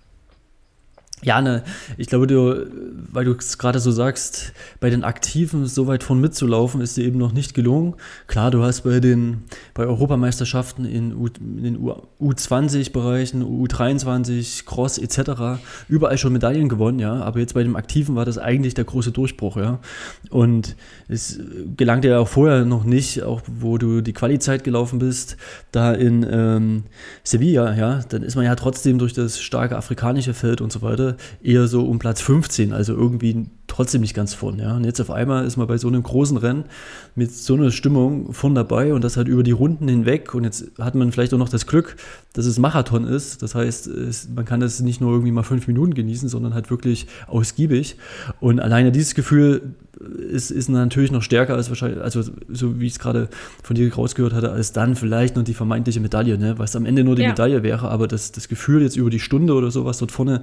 Ja, ne, ich glaube, du, weil du es gerade so sagst, bei den Aktiven so weit von mitzulaufen, ist dir eben noch nicht gelungen. Klar, du hast bei den bei Europameisterschaften in, U, in den U20-Bereichen, U23, Cross etc. überall schon Medaillen gewonnen, ja. Aber jetzt bei dem Aktiven war das eigentlich der große Durchbruch, ja. Und es gelang dir ja auch vorher noch nicht, auch wo du die Quali-Zeit gelaufen bist, da in ähm, Sevilla, ja, dann ist man ja trotzdem durch das starke afrikanische Feld und so weiter eher so um Platz 15, also irgendwie trotzdem nicht ganz vorn. Ja. Und jetzt auf einmal ist man bei so einem großen Rennen mit so einer Stimmung vorn dabei und das halt über die Runden hinweg. Und jetzt hat man vielleicht auch noch das Glück, dass es Marathon ist. Das heißt, es, man kann das nicht nur irgendwie mal fünf Minuten genießen, sondern halt wirklich ausgiebig. Und alleine dieses Gefühl ist, ist natürlich noch stärker als wahrscheinlich, also so wie ich es gerade von dir rausgehört hatte, als dann vielleicht noch die vermeintliche Medaille, ne? was am Ende nur die ja. Medaille wäre, aber das, das Gefühl jetzt über die Stunde oder sowas dort vorne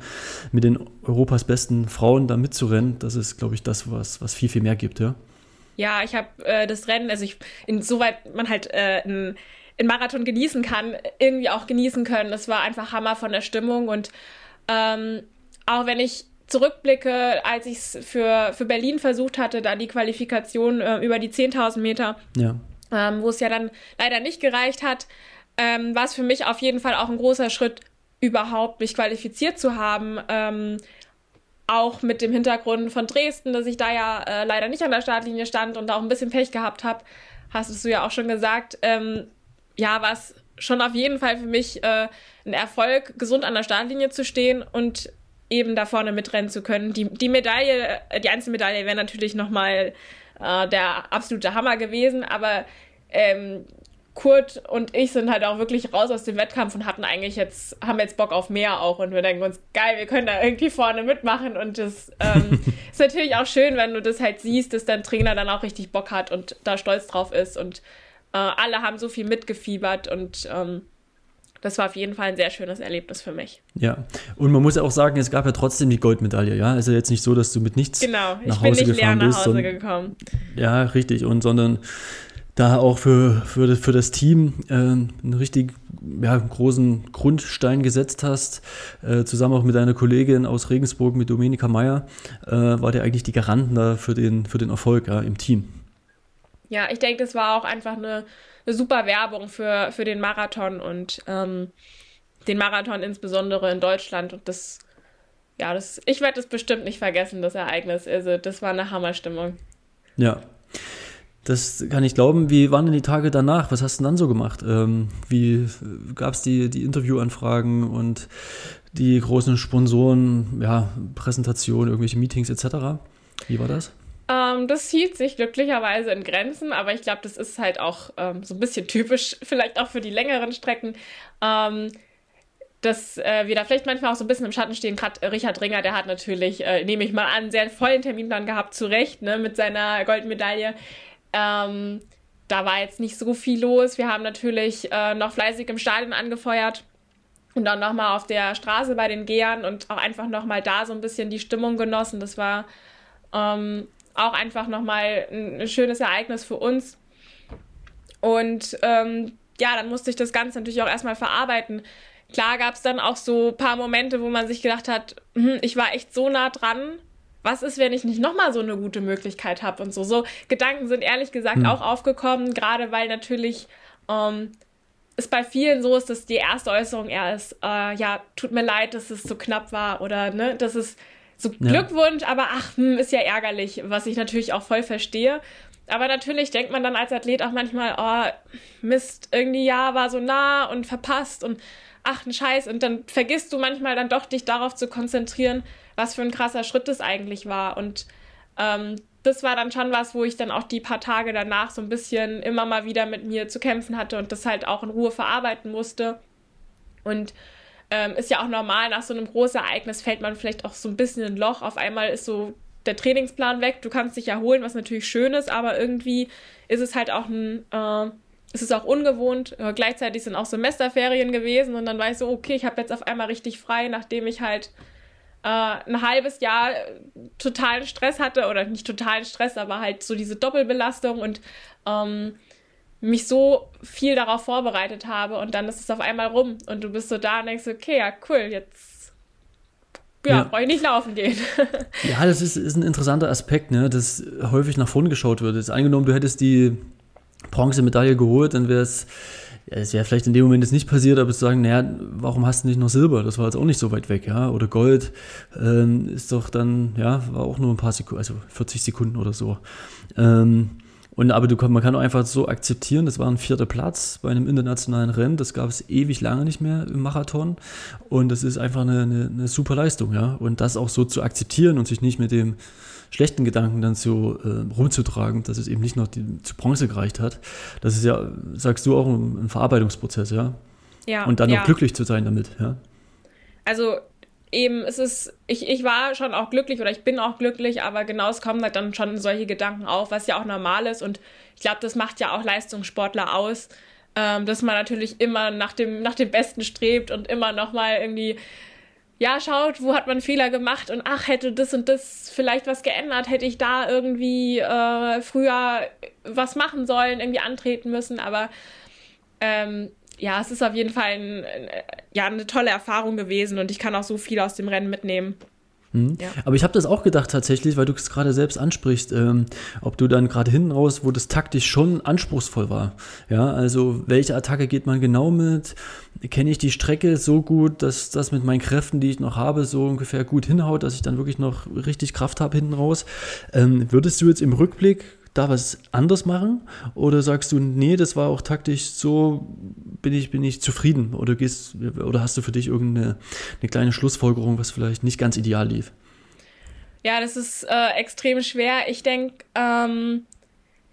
mit den Europas besten Frauen da mitzurennen, das ist, glaube ich, das, was, was viel, viel mehr gibt, ja. Ja, ich habe äh, das Rennen, also ich, insoweit man halt äh, ein, ein Marathon genießen kann, irgendwie auch genießen können. Das war einfach Hammer von der Stimmung und ähm, auch wenn ich zurückblicke, als ich es für, für Berlin versucht hatte, da die Qualifikation äh, über die 10.000 Meter, ja. ähm, wo es ja dann leider nicht gereicht hat, ähm, war es für mich auf jeden Fall auch ein großer Schritt, überhaupt mich qualifiziert zu haben. Ähm, auch mit dem Hintergrund von Dresden, dass ich da ja äh, leider nicht an der Startlinie stand und da auch ein bisschen Pech gehabt habe, hast du ja auch schon gesagt. Ähm, ja, war es schon auf jeden Fall für mich äh, ein Erfolg, gesund an der Startlinie zu stehen und eben da vorne mitrennen zu können. Die, die Medaille, äh, die Einzelmedaille wäre natürlich nochmal äh, der absolute Hammer gewesen, aber ähm, Kurt und ich sind halt auch wirklich raus aus dem Wettkampf und hatten eigentlich jetzt, haben jetzt Bock auf mehr auch und wir denken uns, geil, wir können da irgendwie vorne mitmachen und das ähm, [LAUGHS] ist natürlich auch schön, wenn du das halt siehst, dass dein Trainer dann auch richtig Bock hat und da stolz drauf ist und äh, alle haben so viel mitgefiebert und ähm, das war auf jeden Fall ein sehr schönes Erlebnis für mich. Ja, und man muss ja auch sagen, es gab ja trotzdem die Goldmedaille, ja. Also jetzt nicht so, dass du mit nichts genau, nach Hause gefahren bist. Genau, ich bin nicht leer nach Hause gekommen. Ja, richtig. Und sondern da auch für, für, das, für das Team äh, einen richtig ja, großen Grundstein gesetzt hast, äh, zusammen auch mit deiner Kollegin aus Regensburg, mit Domenika Meyer, äh, war der eigentlich die Garanten da für den, für den Erfolg ja, im Team. Ja, ich denke, das war auch einfach eine eine super Werbung für, für den Marathon und ähm, den Marathon insbesondere in Deutschland. Und das, ja, das, ich werde das bestimmt nicht vergessen, das Ereignis. Also, das war eine Hammerstimmung. Ja. Das kann ich glauben. Wie waren denn die Tage danach? Was hast du dann so gemacht? Ähm, wie gab es die, die Interviewanfragen und die großen Sponsoren, ja, Präsentationen, irgendwelche Meetings etc.? Wie war das? Ähm, das hielt sich glücklicherweise in Grenzen, aber ich glaube, das ist halt auch ähm, so ein bisschen typisch, [LAUGHS] vielleicht auch für die längeren Strecken. Ähm, dass äh, wir da vielleicht manchmal auch so ein bisschen im Schatten stehen. Gerade Richard Ringer, der hat natürlich, äh, nehme ich mal an, sehr vollen Terminplan gehabt, zu Recht, ne, mit seiner Goldmedaille. Ähm, da war jetzt nicht so viel los. Wir haben natürlich äh, noch fleißig im Stadion angefeuert und dann nochmal auf der Straße bei den Gehern und auch einfach nochmal da so ein bisschen die Stimmung genossen. Das war ähm, auch einfach nochmal ein, ein schönes Ereignis für uns. Und ähm, ja, dann musste ich das Ganze natürlich auch erstmal verarbeiten. Klar gab es dann auch so ein paar Momente, wo man sich gedacht hat, hm, ich war echt so nah dran. Was ist, wenn ich nicht nochmal so eine gute Möglichkeit habe und so. So Gedanken sind ehrlich gesagt mhm. auch aufgekommen, gerade weil natürlich ähm, es bei vielen so ist, dass die erste Äußerung eher ist, äh, ja, tut mir leid, dass es so knapp war oder ne, dass es so Glückwunsch, aber ach, hm, ist ja ärgerlich, was ich natürlich auch voll verstehe. Aber natürlich denkt man dann als Athlet auch manchmal, oh, Mist, irgendwie ja, war so nah und verpasst und ach, ein Scheiß. Und dann vergisst du manchmal dann doch, dich darauf zu konzentrieren, was für ein krasser Schritt das eigentlich war. Und ähm, das war dann schon was, wo ich dann auch die paar Tage danach so ein bisschen immer mal wieder mit mir zu kämpfen hatte und das halt auch in Ruhe verarbeiten musste. Und ähm, ist ja auch normal, nach so einem Großereignis fällt man vielleicht auch so ein bisschen in ein Loch. Auf einmal ist so der Trainingsplan weg, du kannst dich erholen, was natürlich schön ist, aber irgendwie ist es halt auch ein, äh, ist auch ungewohnt. Äh, gleichzeitig sind auch Semesterferien gewesen und dann weißt du, okay, ich habe jetzt auf einmal richtig frei, nachdem ich halt äh, ein halbes Jahr totalen Stress hatte oder nicht totalen Stress, aber halt so diese Doppelbelastung und ähm, mich so viel darauf vorbereitet habe und dann ist es auf einmal rum und du bist so da und denkst, okay, ja, cool, jetzt ja, ja. brauche ich nicht laufen gehen. [LAUGHS] ja, das ist, ist ein interessanter Aspekt, ne, dass häufig nach vorne geschaut wird. Jetzt angenommen, du hättest die Bronzemedaille geholt, dann wäre es es wäre vielleicht in dem Moment jetzt nicht passiert, aber zu sagen, naja, warum hast du nicht noch Silber? Das war jetzt auch nicht so weit weg, ja. Oder Gold ähm, ist doch dann, ja, war auch nur ein paar Sekunden, also 40 Sekunden oder so. Ähm, und aber du, man kann auch einfach so akzeptieren, das war ein vierter Platz bei einem internationalen Rennen, das gab es ewig lange nicht mehr im Marathon. Und das ist einfach eine, eine, eine super Leistung, ja. Und das auch so zu akzeptieren und sich nicht mit dem schlechten Gedanken dann so äh, rumzutragen, dass es eben nicht noch die, zu Bronze gereicht hat. Das ist ja, sagst du, auch ein, ein Verarbeitungsprozess, ja. Ja. Und dann ja. auch glücklich zu sein damit, ja. Also eben, es ist, ich, ich war schon auch glücklich oder ich bin auch glücklich, aber genau es kommen halt dann schon solche Gedanken auf, was ja auch normal ist und ich glaube, das macht ja auch Leistungssportler aus, ähm, dass man natürlich immer nach dem, nach dem Besten strebt und immer nochmal irgendwie, ja, schaut, wo hat man Fehler gemacht und ach, hätte das und das vielleicht was geändert, hätte ich da irgendwie äh, früher was machen sollen, irgendwie antreten müssen, aber ähm, ja, es ist auf jeden Fall ein, ja, eine tolle Erfahrung gewesen und ich kann auch so viel aus dem Rennen mitnehmen. Mhm. Ja. Aber ich habe das auch gedacht tatsächlich, weil du es gerade selbst ansprichst, ähm, ob du dann gerade hinten raus, wo das taktisch schon anspruchsvoll war. Ja, also welche Attacke geht man genau mit? Kenne ich die Strecke so gut, dass das mit meinen Kräften, die ich noch habe, so ungefähr gut hinhaut, dass ich dann wirklich noch richtig Kraft habe hinten raus? Ähm, würdest du jetzt im Rückblick da was anders machen? Oder sagst du, nee, das war auch taktisch so, bin ich, bin ich zufrieden? Oder gehst, oder hast du für dich irgendeine eine kleine Schlussfolgerung, was vielleicht nicht ganz ideal lief? Ja, das ist äh, extrem schwer. Ich denke, ähm,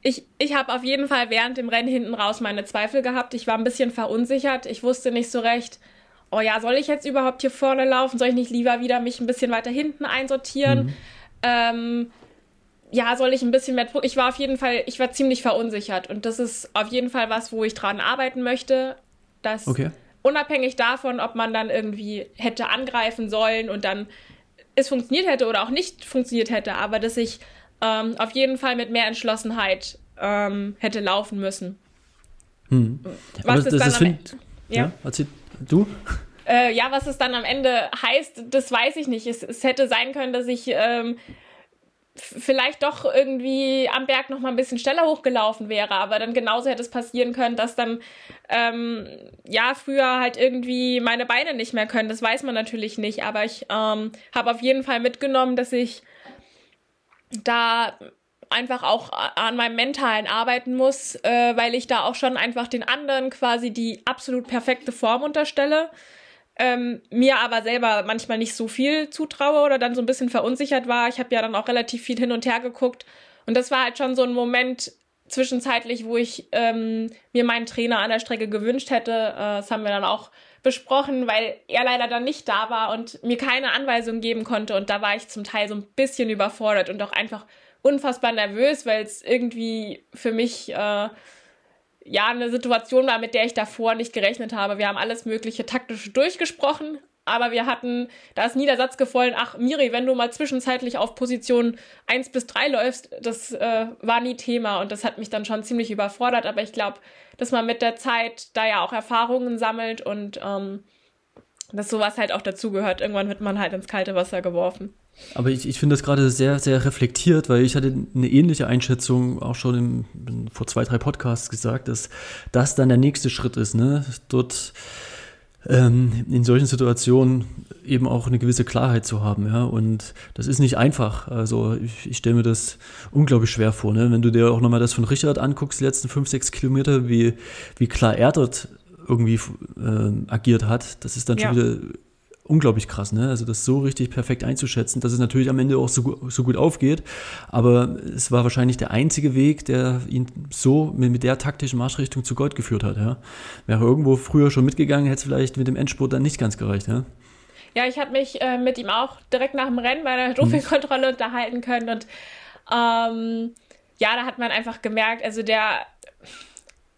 ich, ich habe auf jeden Fall während dem Rennen hinten raus meine Zweifel gehabt. Ich war ein bisschen verunsichert. Ich wusste nicht so recht, oh ja, soll ich jetzt überhaupt hier vorne laufen? Soll ich nicht lieber wieder mich ein bisschen weiter hinten einsortieren? Mhm. Ähm, ja, soll ich ein bisschen mehr Druck. Ich war auf jeden Fall, ich war ziemlich verunsichert und das ist auf jeden Fall was, wo ich dran arbeiten möchte, dass okay. unabhängig davon, ob man dann irgendwie hätte angreifen sollen und dann es funktioniert hätte oder auch nicht funktioniert hätte, aber dass ich ähm, auf jeden Fall mit mehr Entschlossenheit ähm, hätte laufen müssen. Hm. Was aber das, das find, ja? ja, erzähl du? Äh, ja, was es dann am Ende heißt, das weiß ich nicht. Es, es hätte sein können, dass ich ähm, vielleicht doch irgendwie am Berg noch mal ein bisschen schneller hochgelaufen wäre, aber dann genauso hätte es passieren können, dass dann ähm, ja früher halt irgendwie meine Beine nicht mehr können. Das weiß man natürlich nicht, aber ich ähm, habe auf jeden Fall mitgenommen, dass ich da einfach auch an meinem Mentalen arbeiten muss, äh, weil ich da auch schon einfach den anderen quasi die absolut perfekte Form unterstelle ähm, mir aber selber manchmal nicht so viel zutraue oder dann so ein bisschen verunsichert war. Ich habe ja dann auch relativ viel hin und her geguckt und das war halt schon so ein Moment zwischenzeitlich, wo ich ähm, mir meinen Trainer an der Strecke gewünscht hätte. Äh, das haben wir dann auch besprochen, weil er leider dann nicht da war und mir keine Anweisung geben konnte und da war ich zum Teil so ein bisschen überfordert und auch einfach unfassbar nervös, weil es irgendwie für mich äh, ja eine Situation war, mit der ich davor nicht gerechnet habe. Wir haben alles mögliche taktische durchgesprochen, aber wir hatten, da ist nie der Satz gefallen, ach Miri, wenn du mal zwischenzeitlich auf Position 1 bis 3 läufst, das äh, war nie Thema und das hat mich dann schon ziemlich überfordert, aber ich glaube, dass man mit der Zeit da ja auch Erfahrungen sammelt und ähm, dass sowas halt auch dazugehört. Irgendwann wird man halt ins kalte Wasser geworfen. Aber ich, ich finde das gerade sehr, sehr reflektiert, weil ich hatte eine ähnliche Einschätzung auch schon im, vor zwei, drei Podcasts gesagt, dass das dann der nächste Schritt ist, ne? Dort ähm, in solchen Situationen eben auch eine gewisse Klarheit zu haben, ja. Und das ist nicht einfach. Also ich, ich stelle mir das unglaublich schwer vor, ne? Wenn du dir auch nochmal das von Richard anguckst, die letzten fünf, sechs Kilometer, wie, wie klar er dort irgendwie äh, agiert hat, das ist dann ja. schon wieder unglaublich krass, ne? Also das so richtig perfekt einzuschätzen, dass es natürlich am Ende auch so, so gut aufgeht. Aber es war wahrscheinlich der einzige Weg, der ihn so mit, mit der taktischen Marschrichtung zu Gold geführt hat, ja. Wäre irgendwo früher schon mitgegangen, hätte es vielleicht mit dem Endspurt dann nicht ganz gereicht, ja. Ja, ich habe mich äh, mit ihm auch direkt nach dem Rennen bei der Dopingkontrolle mhm. unterhalten können und ähm, ja, da hat man einfach gemerkt, also der,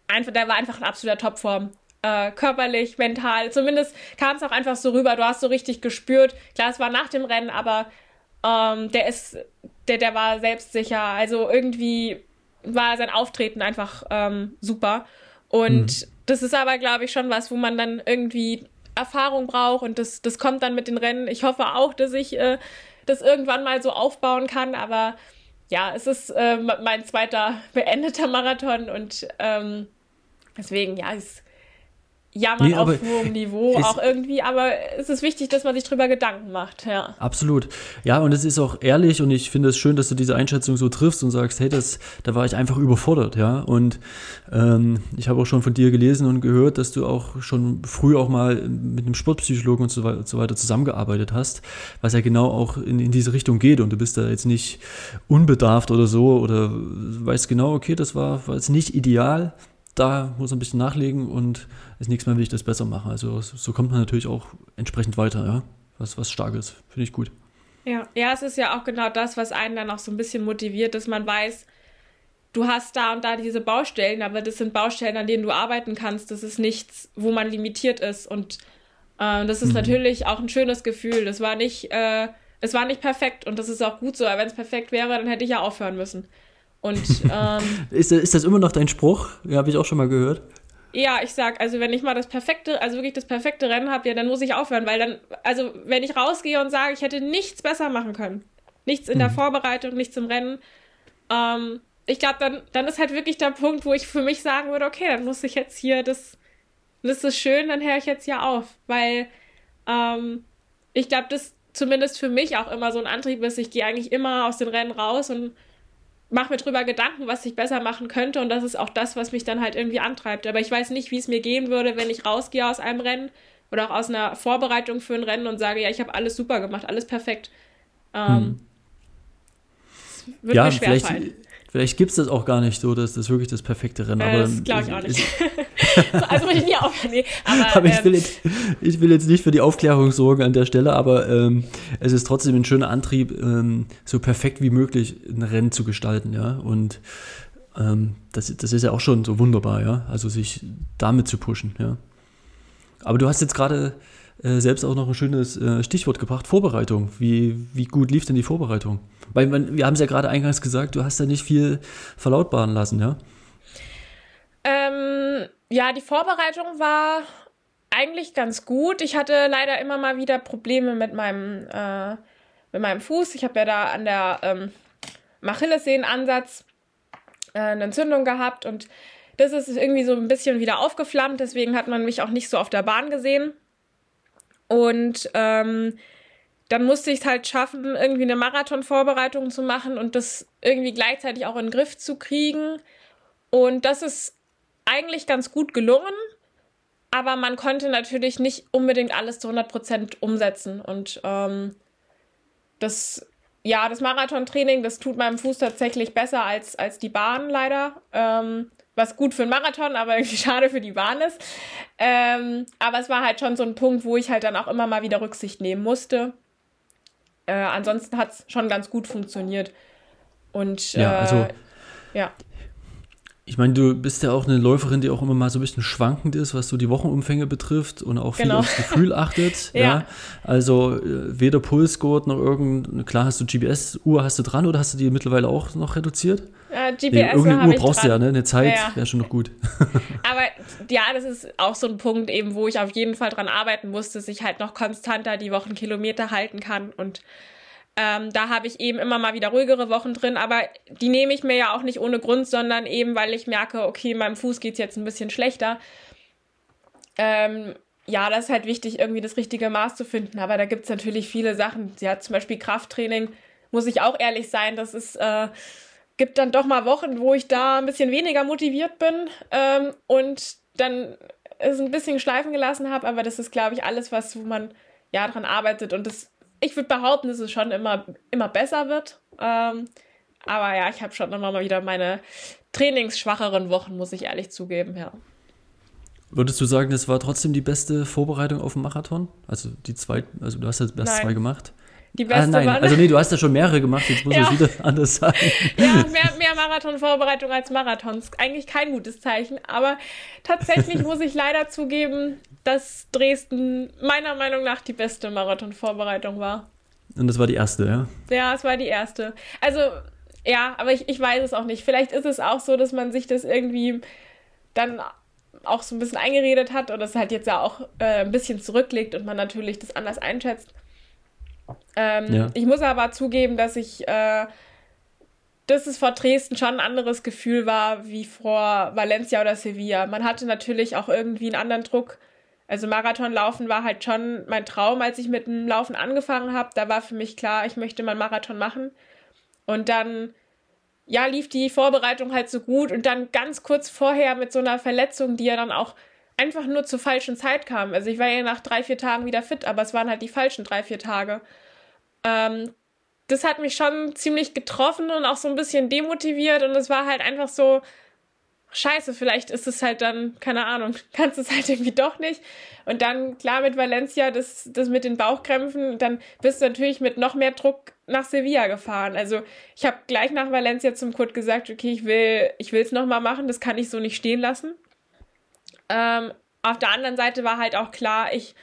einfach, der war einfach in absoluter Topform äh, körperlich, mental. Zumindest kam es auch einfach so rüber. Du hast so richtig gespürt. Klar, es war nach dem Rennen, aber ähm, der ist, der, der war selbstsicher. Also irgendwie war sein Auftreten einfach ähm, super. Und mhm. das ist aber, glaube ich, schon was, wo man dann irgendwie Erfahrung braucht und das, das kommt dann mit den Rennen. Ich hoffe auch, dass ich äh, das irgendwann mal so aufbauen kann, aber ja, es ist äh, mein zweiter beendeter Marathon und ähm, deswegen, ja, es jammern nee, auf hohem Niveau auch irgendwie, aber es ist wichtig, dass man sich drüber Gedanken macht, ja. Absolut. Ja, und es ist auch ehrlich und ich finde es schön, dass du diese Einschätzung so triffst und sagst, hey, das, da war ich einfach überfordert, ja. Und ähm, ich habe auch schon von dir gelesen und gehört, dass du auch schon früh auch mal mit einem Sportpsychologen und so, weiter, und so weiter zusammengearbeitet hast, was ja genau auch in, in diese Richtung geht und du bist da jetzt nicht unbedarft oder so oder weißt genau, okay, das war, war jetzt nicht ideal, da muss man ein bisschen nachlegen und das nächste Mal will ich das besser machen. Also so kommt man natürlich auch entsprechend weiter, ja. Was, was Starkes, finde ich gut. Ja. ja, es ist ja auch genau das, was einen dann auch so ein bisschen motiviert, dass man weiß, du hast da und da diese Baustellen, aber das sind Baustellen, an denen du arbeiten kannst. Das ist nichts, wo man limitiert ist. Und äh, das ist mhm. natürlich auch ein schönes Gefühl. Das war nicht, äh, es war nicht perfekt und das ist auch gut so. Aber wenn es perfekt wäre, dann hätte ich ja aufhören müssen. Und [LAUGHS] ähm, ist, ist das immer noch dein Spruch? Ja, habe ich auch schon mal gehört. Ja, ich sag, also wenn ich mal das perfekte, also wirklich das perfekte Rennen habe, ja, dann muss ich aufhören, weil dann, also wenn ich rausgehe und sage, ich hätte nichts besser machen können, nichts in mhm. der Vorbereitung, nichts im Rennen, ähm, ich glaube, dann, dann ist halt wirklich der Punkt, wo ich für mich sagen würde, okay, dann muss ich jetzt hier das, das ist schön, dann höre ich jetzt hier auf, weil ähm, ich glaube, das zumindest für mich auch immer so ein Antrieb ist, ich gehe eigentlich immer aus den Rennen raus und mache mir drüber Gedanken, was ich besser machen könnte und das ist auch das, was mich dann halt irgendwie antreibt. Aber ich weiß nicht, wie es mir gehen würde, wenn ich rausgehe aus einem Rennen oder auch aus einer Vorbereitung für ein Rennen und sage, ja, ich habe alles super gemacht, alles perfekt. Ähm, hm. Wird ja, mir schwer vielleicht, fallen. Vielleicht gibt es das auch gar nicht so, dass das wirklich das perfekte Rennen. Äh, das glaube ich auch nicht. [LAUGHS] [LAUGHS] also würde ich nie aufhören. Nee, aber, aber ich, ähm, will jetzt, ich, will jetzt, nicht für die Aufklärung sorgen an der Stelle, aber ähm, es ist trotzdem ein schöner Antrieb, ähm, so perfekt wie möglich ein Rennen zu gestalten, ja. Und ähm, das, das ist ja auch schon so wunderbar, ja. Also sich damit zu pushen, ja. Aber du hast jetzt gerade äh, selbst auch noch ein schönes äh, Stichwort gebracht, Vorbereitung. Wie, wie gut lief denn die Vorbereitung? Weil man, wir haben es ja gerade eingangs gesagt, du hast da nicht viel verlautbaren lassen, ja? Ähm, ja, die Vorbereitung war eigentlich ganz gut. Ich hatte leider immer mal wieder Probleme mit meinem, äh, mit meinem Fuß. Ich habe ja da an der ähm, Achillessehnenansatz äh, eine Entzündung gehabt und das ist irgendwie so ein bisschen wieder aufgeflammt. Deswegen hat man mich auch nicht so auf der Bahn gesehen. Und ähm, dann musste ich es halt schaffen, irgendwie eine Marathonvorbereitung zu machen und das irgendwie gleichzeitig auch in den Griff zu kriegen. Und das ist eigentlich ganz gut gelungen, aber man konnte natürlich nicht unbedingt alles zu 100% umsetzen. Und ähm, das, ja, das Marathontraining, das tut meinem Fuß tatsächlich besser als, als die Bahn leider. Ähm, was gut für einen Marathon, aber irgendwie [LAUGHS] schade für die Bahn ist. Ähm, aber es war halt schon so ein Punkt, wo ich halt dann auch immer mal wieder Rücksicht nehmen musste. Äh, ansonsten hat es schon ganz gut funktioniert. Und ja, also, äh, ja. Ich meine, du bist ja auch eine Läuferin, die auch immer mal so ein bisschen schwankend ist, was so die Wochenumfänge betrifft und auch viel genau. aufs Gefühl achtet. [LAUGHS] ja. ja. Also äh, weder Pulsgurt noch irgendein, klar hast du GPS-Uhr hast du dran oder hast du die mittlerweile auch noch reduziert? Äh, GPS nee, irgendeine Uhr brauchst du ja, ne? Eine Zeit ja, ja. wäre schon noch gut. [LAUGHS] Aber ja, das ist auch so ein Punkt eben, wo ich auf jeden Fall dran arbeiten muss, dass ich halt noch konstanter die Wochenkilometer halten kann und ähm, da habe ich eben immer mal wieder ruhigere Wochen drin, aber die nehme ich mir ja auch nicht ohne Grund, sondern eben, weil ich merke, okay, meinem Fuß geht es jetzt ein bisschen schlechter. Ähm, ja, das ist halt wichtig, irgendwie das richtige Maß zu finden. Aber da gibt es natürlich viele Sachen. Ja, zum Beispiel Krafttraining, muss ich auch ehrlich sein, das ist. Äh, gibt dann doch mal Wochen, wo ich da ein bisschen weniger motiviert bin ähm, und dann es ein bisschen schleifen gelassen habe, aber das ist, glaube ich, alles, was wo man ja, daran arbeitet und das, ich würde behaupten, dass es schon immer, immer besser wird. Ähm, aber ja, ich habe schon immer mal wieder meine trainingsschwacheren Wochen, muss ich ehrlich zugeben, ja. Würdest du sagen, das war trotzdem die beste Vorbereitung auf den Marathon? Also die zwei, also du hast jetzt erst zwei gemacht. Die beste ah, nein, also [LAUGHS] nee, du hast ja schon mehrere gemacht, jetzt muss ja. ich wieder [LAUGHS] anders sagen. Ja, mehr, mehr Marathonvorbereitung als Marathons. Eigentlich kein gutes Zeichen, aber tatsächlich [LAUGHS] muss ich leider zugeben, dass Dresden meiner Meinung nach die beste Marathonvorbereitung war. Und das war die erste, ja? Ja, es war die erste. Also, ja, aber ich, ich weiß es auch nicht. Vielleicht ist es auch so, dass man sich das irgendwie dann auch so ein bisschen eingeredet hat und es halt jetzt ja auch äh, ein bisschen zurückliegt und man natürlich das anders einschätzt. Ähm, ja. Ich muss aber zugeben, dass ich, äh, dass es vor Dresden schon ein anderes Gefühl war wie vor Valencia oder Sevilla. Man hatte natürlich auch irgendwie einen anderen Druck. Also Marathonlaufen war halt schon mein Traum, als ich mit dem Laufen angefangen habe. Da war für mich klar, ich möchte mal einen Marathon machen. Und dann ja, lief die Vorbereitung halt so gut und dann ganz kurz vorher mit so einer Verletzung, die ja dann auch einfach nur zur falschen Zeit kam. Also ich war ja nach drei, vier Tagen wieder fit, aber es waren halt die falschen drei, vier Tage. Ähm, das hat mich schon ziemlich getroffen und auch so ein bisschen demotiviert und es war halt einfach so, scheiße, vielleicht ist es halt dann, keine Ahnung, [LAUGHS] kannst es halt irgendwie doch nicht. Und dann, klar, mit Valencia, das, das mit den Bauchkrämpfen, dann bist du natürlich mit noch mehr Druck nach Sevilla gefahren. Also ich habe gleich nach Valencia zum Kurt gesagt, okay, ich will ich will es nochmal machen, das kann ich so nicht stehen lassen. Ähm, auf der anderen Seite war halt auch klar, ich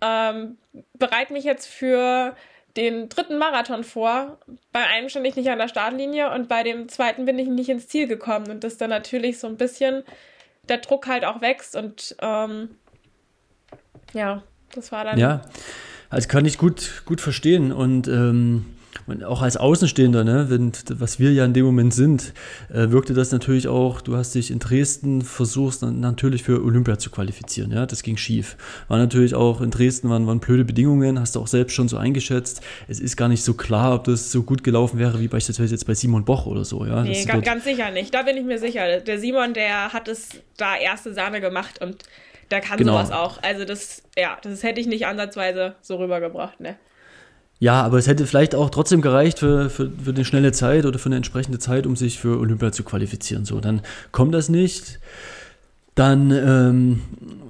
ähm, bereite mich jetzt für den dritten Marathon vor. Bei einem stand ich nicht an der Startlinie und bei dem zweiten bin ich nicht ins Ziel gekommen. Und das dann natürlich so ein bisschen der Druck halt auch wächst. Und ähm, ja, das war dann. Ja, also kann ich gut, gut verstehen. Und ähm, und auch als Außenstehender, ne, wenn, was wir ja in dem Moment sind, äh, wirkte das natürlich auch, du hast dich in Dresden versucht, natürlich für Olympia zu qualifizieren. Ja, das ging schief. War natürlich auch in Dresden, waren, waren blöde Bedingungen, hast du auch selbst schon so eingeschätzt. Es ist gar nicht so klar, ob das so gut gelaufen wäre, wie beispielsweise jetzt bei Simon Boch oder so. Ja, nee, ganz, ganz sicher nicht. Da bin ich mir sicher. Der Simon, der hat es da erste Sahne gemacht und der kann genau. sowas auch. Also das, ja, das hätte ich nicht ansatzweise so rübergebracht, ne? Ja, aber es hätte vielleicht auch trotzdem gereicht für, für, für eine schnelle Zeit oder für eine entsprechende Zeit, um sich für Olympia zu qualifizieren. So, dann kommt das nicht. Dann ähm,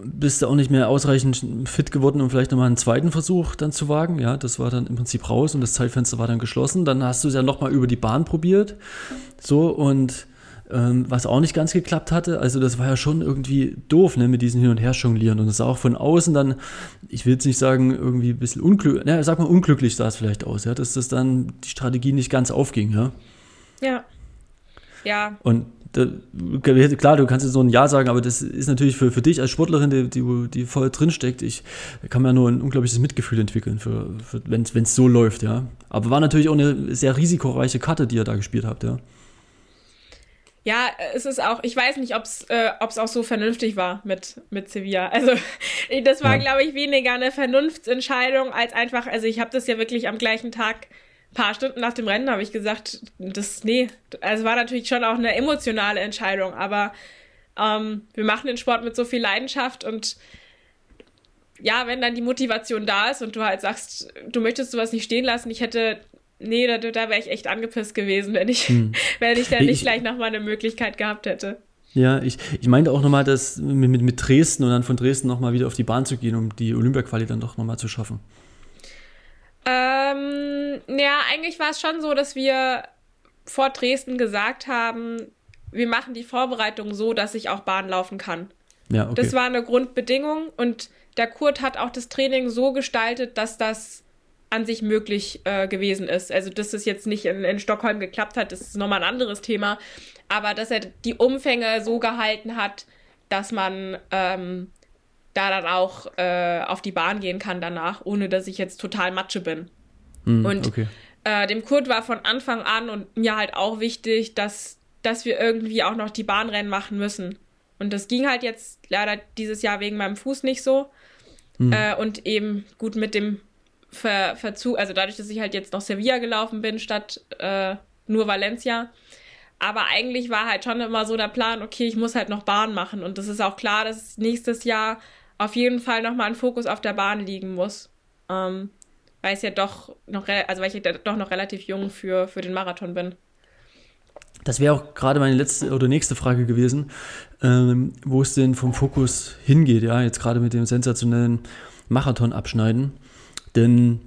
bist du auch nicht mehr ausreichend fit geworden, um vielleicht nochmal einen zweiten Versuch dann zu wagen. Ja, das war dann im Prinzip raus und das Zeitfenster war dann geschlossen. Dann hast du es ja nochmal über die Bahn probiert. So, und ähm, was auch nicht ganz geklappt hatte. Also das war ja schon irgendwie doof, ne, mit diesen Hin- und Her jonglieren. Und das sah auch von außen dann, ich will jetzt nicht sagen, irgendwie ein bisschen unglücklich, ne, sag mal unglücklich sah es vielleicht aus, ja, dass das dann die Strategie nicht ganz aufging, ja. Ja. Ja. Und klar, du kannst jetzt so ein Ja sagen, aber das ist natürlich für, für dich als Sportlerin, die, die, die voll drinsteckt, ich kann mir nur ein unglaubliches Mitgefühl entwickeln, für, für, wenn es so läuft, ja. Aber war natürlich auch eine sehr risikoreiche Karte, die ihr da gespielt habt, ja. Ja, es ist auch, ich weiß nicht, ob es äh, auch so vernünftig war mit, mit Sevilla. Also, [LAUGHS] das war, ja. glaube ich, weniger eine Vernunftsentscheidung als einfach, also ich habe das ja wirklich am gleichen Tag, paar Stunden nach dem Rennen, habe ich gesagt, das, nee, also war natürlich schon auch eine emotionale Entscheidung, aber ähm, wir machen den Sport mit so viel Leidenschaft und ja, wenn dann die Motivation da ist und du halt sagst, du möchtest sowas nicht stehen lassen, ich hätte nee, da, da wäre ich echt angepisst gewesen, wenn ich, hm. [LAUGHS] wenn ich dann nicht ich, gleich nochmal eine Möglichkeit gehabt hätte. Ja, ich, ich meinte auch nochmal, dass mit, mit, mit Dresden und dann von Dresden nochmal wieder auf die Bahn zu gehen, um die Olympia-Quali dann doch nochmal zu schaffen. Ähm, ja, eigentlich war es schon so, dass wir vor Dresden gesagt haben, wir machen die Vorbereitung so, dass ich auch Bahn laufen kann. Ja, okay. Das war eine Grundbedingung und der Kurt hat auch das Training so gestaltet, dass das an sich möglich äh, gewesen ist. Also, dass es jetzt nicht in, in Stockholm geklappt hat, das ist nochmal ein anderes Thema. Aber dass er die Umfänge so gehalten hat, dass man ähm, da dann auch äh, auf die Bahn gehen kann danach, ohne dass ich jetzt total Matsche bin. Mm, und okay. äh, dem Kurt war von Anfang an und mir halt auch wichtig, dass, dass wir irgendwie auch noch die Bahnrennen machen müssen. Und das ging halt jetzt leider dieses Jahr wegen meinem Fuß nicht so. Mm. und eben gut mit dem ver, Verzug, also dadurch, dass ich halt jetzt noch Sevilla gelaufen bin, statt äh, nur Valencia. Aber eigentlich war halt schon immer so der Plan, okay, ich muss halt noch Bahn machen. Und das ist auch klar, dass nächstes Jahr auf jeden Fall nochmal ein Fokus auf der Bahn liegen muss. ähm, weil es ja doch noch, also weil ich ja doch noch relativ jung für, für den Marathon bin. Das wäre auch gerade meine letzte oder nächste Frage gewesen, ähm, wo es denn vom Fokus hingeht, ja, jetzt gerade mit dem sensationellen Marathon abschneiden. Denn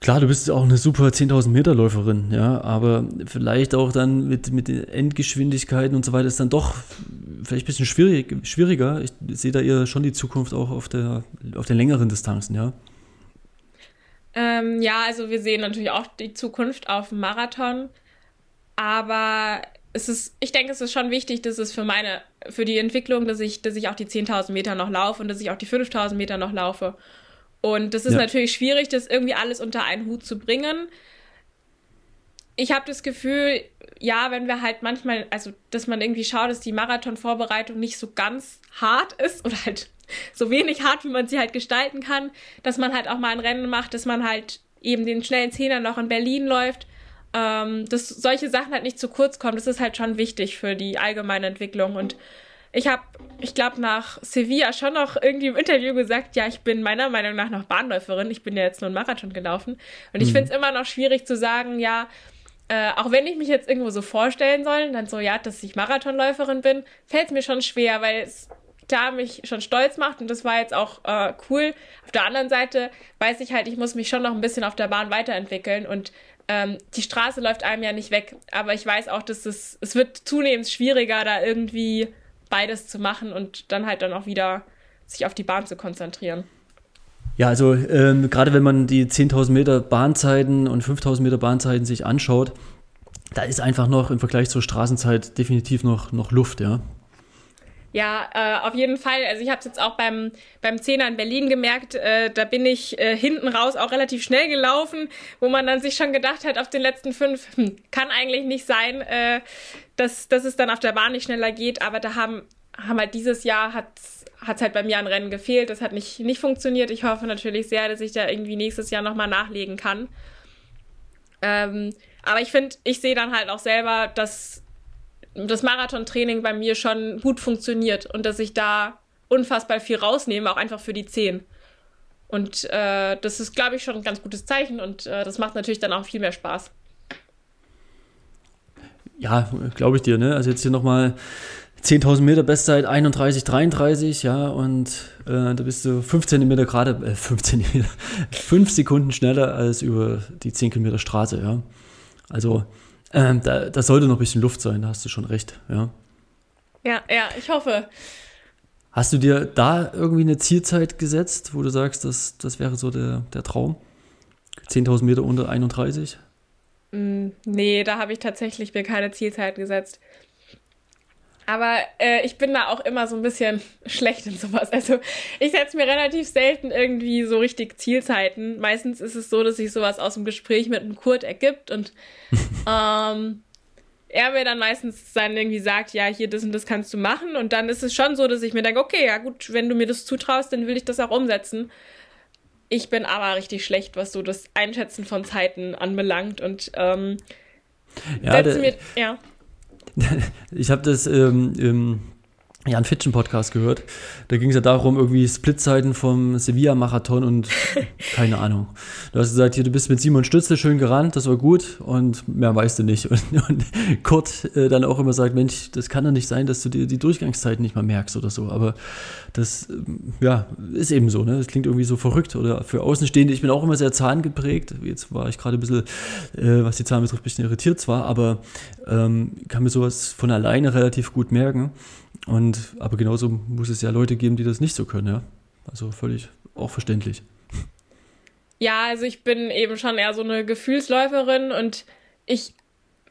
klar, du bist auch eine super 10.000 Meter Läuferin, ja, aber vielleicht auch dann mit, mit den Endgeschwindigkeiten und so weiter ist dann doch vielleicht ein bisschen schwierig, schwieriger. Ich sehe da eher schon die Zukunft auch auf, der, auf den längeren Distanzen, ja. Ähm, ja, also wir sehen natürlich auch die Zukunft auf dem Marathon. Aber es ist, ich denke, es ist schon wichtig, dass es für meine, für die Entwicklung, dass ich, dass ich auch die 10.000 Meter noch laufe und dass ich auch die 5.000 Meter noch laufe. Und das ist ja. natürlich schwierig, das irgendwie alles unter einen Hut zu bringen. Ich habe das Gefühl, ja, wenn wir halt manchmal, also dass man irgendwie schaut, dass die Marathonvorbereitung nicht so ganz hart ist oder halt so wenig hart, wie man sie halt gestalten kann, dass man halt auch mal ein Rennen macht, dass man halt eben den schnellen Zehner noch in Berlin läuft ähm, dass solche Sachen halt nicht zu kurz kommen. Das ist halt schon wichtig für die allgemeine Entwicklung. Und ich habe, ich glaube, nach Sevilla schon noch irgendwie im Interview gesagt, ja, ich bin meiner Meinung nach noch Bahnläuferin. Ich bin ja jetzt nur einen Marathon gelaufen. Und ich mhm. finde es immer noch schwierig zu sagen, ja, äh, auch wenn ich mich jetzt irgendwo so vorstellen soll, dann so, ja, dass ich Marathonläuferin bin, fällt es mir schon schwer, weil es da mich schon stolz macht und das war jetzt auch äh, cool. Auf der anderen Seite weiß ich halt, ich muss mich schon noch ein bisschen auf der Bahn weiterentwickeln und ähm, die Straße läuft einem ja nicht weg, aber ich weiß auch, dass es, es wird zunehmend schwieriger, da irgendwie beides zu machen und dann halt dann auch wieder sich auf die Bahn zu konzentrieren. Ja, also ähm, gerade wenn man die 10.000 Meter Bahnzeiten und 5.000 Meter Bahnzeiten sich anschaut, da ist einfach noch im Vergleich zur Straßenzeit definitiv noch, noch Luft, ja. Ja, äh, auf jeden Fall. Also ich habe es jetzt auch beim, beim Zehner in Berlin gemerkt, äh, da bin ich äh, hinten raus auch relativ schnell gelaufen, wo man dann sich schon gedacht hat, auf den letzten fünf, hm, kann eigentlich nicht sein, äh, dass, dass es dann auf der Bahn nicht schneller geht, aber da haben, haben halt dieses Jahr hat es halt bei mir an Rennen gefehlt. Das hat nicht, nicht funktioniert. Ich hoffe natürlich sehr, dass ich da irgendwie nächstes Jahr nochmal nachlegen kann. Ähm, aber ich finde, ich sehe dann halt auch selber, dass das Marathontraining bei mir schon gut funktioniert und dass ich da unfassbar viel rausnehme, auch einfach für die Zehen. Und äh, das ist, glaube ich, schon ein ganz gutes Zeichen und äh, das macht natürlich dann auch viel mehr Spaß. Ja, glaube ich dir, ne? Also jetzt hier nochmal 10.000 Meter Bestzeit 31, 33, ja, und äh, da bist du 5 Zentimeter gerade, äh, 5 Zentimeter, [LAUGHS] 5 Sekunden schneller als über die 10 Kilometer Straße, ja. Also ähm, da, da sollte noch ein bisschen Luft sein, da hast du schon recht, ja. Ja, ja, ich hoffe. Hast du dir da irgendwie eine Zielzeit gesetzt, wo du sagst, das, das wäre so der, der Traum? 10.000 Meter unter 31? Mm, nee, da habe ich tatsächlich mir keine Zielzeit gesetzt. Aber äh, ich bin da auch immer so ein bisschen [LAUGHS] schlecht in sowas. Also ich setze mir relativ selten irgendwie so richtig Zielzeiten. Meistens ist es so, dass sich sowas aus dem Gespräch mit einem Kurt ergibt und [LAUGHS] ähm, er mir dann meistens dann irgendwie sagt, ja, hier das und das kannst du machen. Und dann ist es schon so, dass ich mir denke, okay, ja gut, wenn du mir das zutraust, dann will ich das auch umsetzen. Ich bin aber richtig schlecht, was so das Einschätzen von Zeiten anbelangt und ähm, ja, setze mir, ja. [LAUGHS] ich habe das ähm, im Jan Fitschen Podcast gehört. Da ging es ja darum, irgendwie Splitzeiten vom Sevilla-Marathon und [LAUGHS] keine Ahnung. Du hast gesagt, hier, du bist mit Simon Stützle schön gerannt, das war gut und mehr weißt du nicht. [LAUGHS] Und, und Kurt äh, dann auch immer sagt, Mensch, das kann doch nicht sein, dass du dir die Durchgangszeiten nicht mal merkst oder so. Aber das, ähm, ja, ist eben so, ne? Das klingt irgendwie so verrückt oder für Außenstehende. Ich bin auch immer sehr zahngeprägt. Jetzt war ich gerade ein bisschen, äh, was die Zahlen betrifft, ein bisschen irritiert zwar, aber ähm, kann mir sowas von alleine relativ gut merken. Und, aber genauso muss es ja Leute geben, die das nicht so können, ja. Also völlig auch verständlich. Ja, also ich bin eben schon eher so eine Gefühlsläuferin und ich,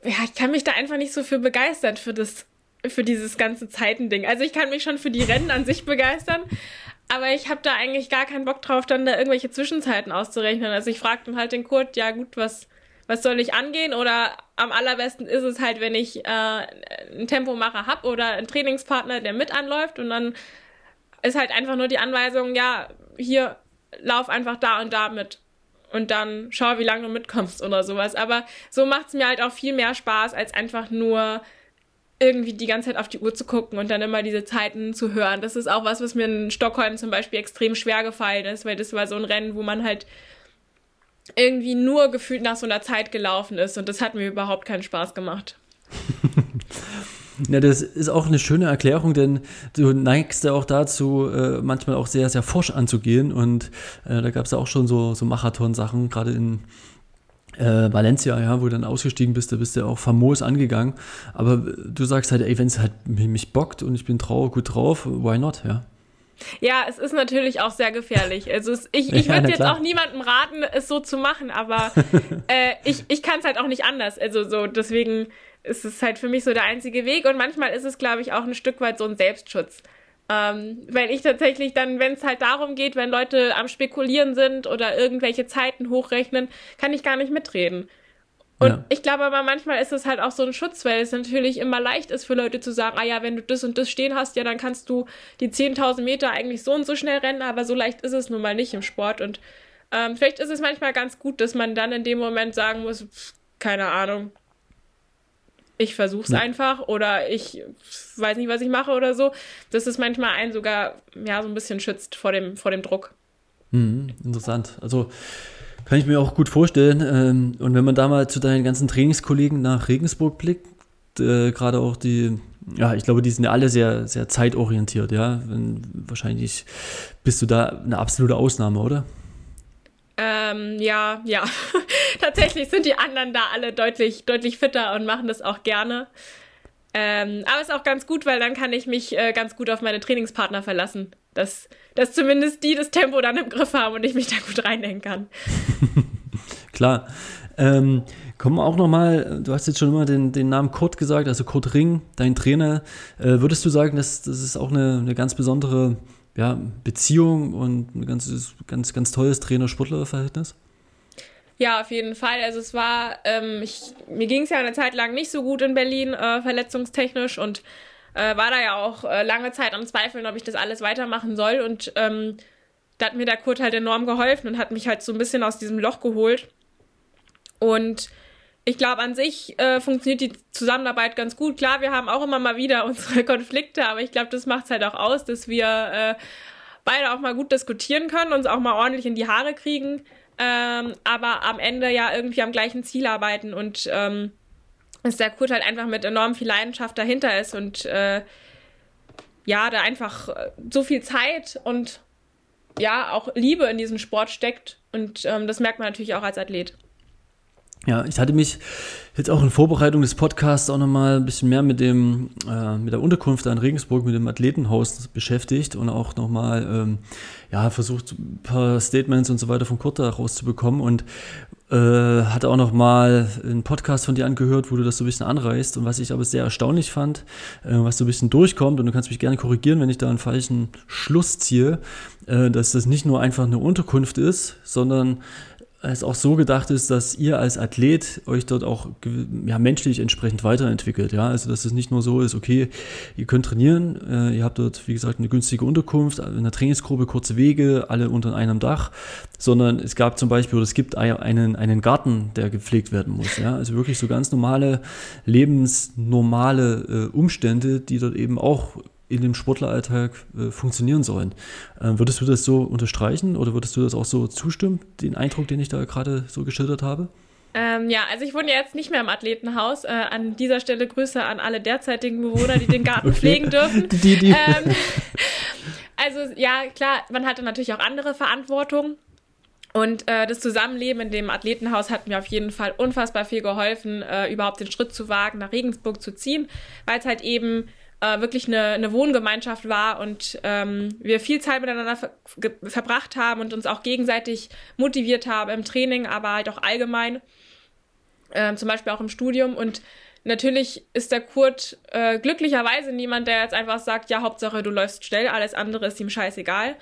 ja, ich kann mich da einfach nicht so für begeistern, für das, für dieses ganze Zeitending. Also ich kann mich schon für die Rennen an sich begeistern, aber ich habe da eigentlich gar keinen Bock drauf, dann da irgendwelche Zwischenzeiten auszurechnen. Also ich frage dann halt den Kurt, ja gut, was, was soll ich angehen? Oder am allerbesten ist es halt, wenn ich äh, einen Tempomacher habe oder einen Trainingspartner, der mit anläuft und dann ist halt einfach nur die Anweisung, ja, hier lauf einfach da und da mit. Und dann schau, wie lange du mitkommst oder sowas. Aber so macht es mir halt auch viel mehr Spaß, als einfach nur irgendwie die ganze Zeit auf die Uhr zu gucken und dann immer diese Zeiten zu hören. Das ist auch was, was mir in Stockholm zum Beispiel extrem schwer gefallen ist, weil das war so ein Rennen, wo man halt irgendwie nur gefühlt nach so einer Zeit gelaufen ist und das hat mir überhaupt keinen Spaß gemacht. [LAUGHS] Ja, das ist auch eine schöne Erklärung, denn du neigst ja auch dazu, äh, manchmal auch sehr, sehr forsch anzugehen. Und äh, da gab es ja auch schon so, so Marathon-Sachen, gerade in äh, Valencia, ja, wo du dann ausgestiegen bist, da bist du ja auch famos angegangen. Aber du sagst halt, ey, wenn es halt mich bockt und ich bin traurig gut drauf, why not, ja? Ja, es ist natürlich auch sehr gefährlich. Also es, ich, ich würde ja, jetzt auch niemandem raten, es so zu machen, aber [LAUGHS] äh, ich, ich kann es halt auch nicht anders. Also so, deswegen ist es halt für mich so der einzige Weg. Und manchmal ist es, glaube ich, auch ein Stück weit so ein Selbstschutz. Ähm, weil ich tatsächlich dann, wenn es halt darum geht, wenn Leute am Spekulieren sind oder irgendwelche Zeiten hochrechnen, kann ich gar nicht mitreden. Und ja. ich glaube aber manchmal ist es halt auch so ein Schutz, weil es natürlich immer leicht ist für Leute zu sagen, ah ja, wenn du das und das stehen hast, ja, dann kannst du die 10.000 Meter eigentlich so und so schnell rennen, aber so leicht ist es nun mal nicht im Sport. Und ähm, vielleicht ist es manchmal ganz gut, dass man dann in dem Moment sagen muss, pff, keine Ahnung, ich versuch's ja. einfach oder ich weiß nicht, was ich mache oder so. Dass es manchmal einen sogar ja so ein bisschen schützt vor dem, vor dem Druck. Mhm, interessant. Also kann ich mir auch gut vorstellen. Ähm, und wenn man da mal zu deinen ganzen Trainingskollegen nach Regensburg blickt, äh, gerade auch die, ja, ich glaube, die sind ja alle sehr, sehr zeitorientiert, ja. Wahrscheinlich bist du da eine absolute Ausnahme, oder? Ähm, ja, ja. [LAUGHS] Tatsächlich sind die anderen da alle deutlich, deutlich fitter und machen das auch gerne. Ähm, aber ist auch ganz gut, weil dann kann ich mich äh, ganz gut auf meine Trainingspartner verlassen. Dass, dass zumindest die das Tempo dann im Griff haben und ich mich da gut reinhängen kann. [LAUGHS] Klar. Ähm, kommen wir auch nochmal, du hast jetzt schon immer den, den Namen Kurt gesagt, also Kurt Ring, dein Trainer. Äh, würdest du sagen, dass das ist auch eine, eine ganz besondere ja, Beziehung und ein ganz, ganz, ganz tolles Trainer-Sportler-Verhältnis? Ja, auf jeden Fall. Also es war, ähm, ich, mir ging es ja eine Zeit lang nicht so gut in Berlin, äh, verletzungstechnisch und äh, war da ja auch äh, lange Zeit am Zweifeln, ob ich das alles weitermachen soll. Und ähm, da hat mir der Kurt halt enorm geholfen und hat mich halt so ein bisschen aus diesem Loch geholt. Und ich glaube, an sich äh, funktioniert die Zusammenarbeit ganz gut. Klar, wir haben auch immer mal wieder [LAUGHS] unsere Konflikte, aber ich glaube, das macht es halt auch aus, dass wir äh, beide auch mal gut diskutieren können, uns auch mal ordentlich in die Haare kriegen ähm, aber am Ende ja irgendwie am gleichen Ziel arbeiten und ähm, dass der Kurt halt einfach mit enorm viel Leidenschaft dahinter ist und äh, ja, da einfach äh, so viel Zeit und ja, auch Liebe in diesen Sport steckt und ähm, das merkt man natürlich auch als Athlet. Ja, ich hatte mich jetzt auch in Vorbereitung des Podcasts auch nochmal ein bisschen mehr mit dem, äh, mit der Unterkunft in Regensburg, mit dem Athletenhaus beschäftigt und auch nochmal, ähm, ja, versucht, ein paar Statements und so weiter von Kurt da rauszubekommen und äh, hatte auch nochmal einen Podcast von dir angehört, wo du das so ein bisschen anreißt und was ich aber sehr erstaunlich fand, äh, was so ein bisschen durchkommt und du kannst mich gerne korrigieren, wenn ich da einen falschen Schluss ziehe, äh, dass das nicht nur einfach eine Unterkunft ist, sondern es auch so gedacht ist, dass ihr als Athlet euch dort auch ja, menschlich entsprechend weiterentwickelt. Ja? Also dass es nicht nur so ist, okay, ihr könnt trainieren, äh, ihr habt dort, wie gesagt, eine günstige Unterkunft, in der Trainingsgruppe kurze Wege, alle unter einem Dach, sondern es gab zum Beispiel, oder es gibt einen, einen Garten, der gepflegt werden muss. Ja? Also wirklich so ganz normale, lebensnormale äh, Umstände, die dort eben auch in dem Sportleralltag äh, funktionieren sollen. Ähm, würdest du das so unterstreichen oder würdest du das auch so zustimmen, den Eindruck, den ich da gerade so geschildert habe? Ähm, ja, also ich wohne jetzt nicht mehr im Athletenhaus. Äh, an dieser Stelle Grüße an alle derzeitigen Bewohner, die den Garten [LAUGHS] okay. pflegen dürfen. Die, die. Ähm, [LAUGHS] also ja, klar, man hatte natürlich auch andere Verantwortung. Und äh, das Zusammenleben in dem Athletenhaus hat mir auf jeden Fall unfassbar viel geholfen, äh, überhaupt den Schritt zu wagen, nach Regensburg zu ziehen, weil es halt eben äh, wirklich eine, eine Wohngemeinschaft war und ähm, wir viel Zeit miteinander ver verbracht haben und uns auch gegenseitig motiviert haben im Training, aber halt auch allgemein, äh, zum Beispiel auch im Studium. Und natürlich ist der Kurt äh, glücklicherweise niemand, der jetzt einfach sagt, ja, Hauptsache du läufst schnell, alles andere ist ihm scheißegal.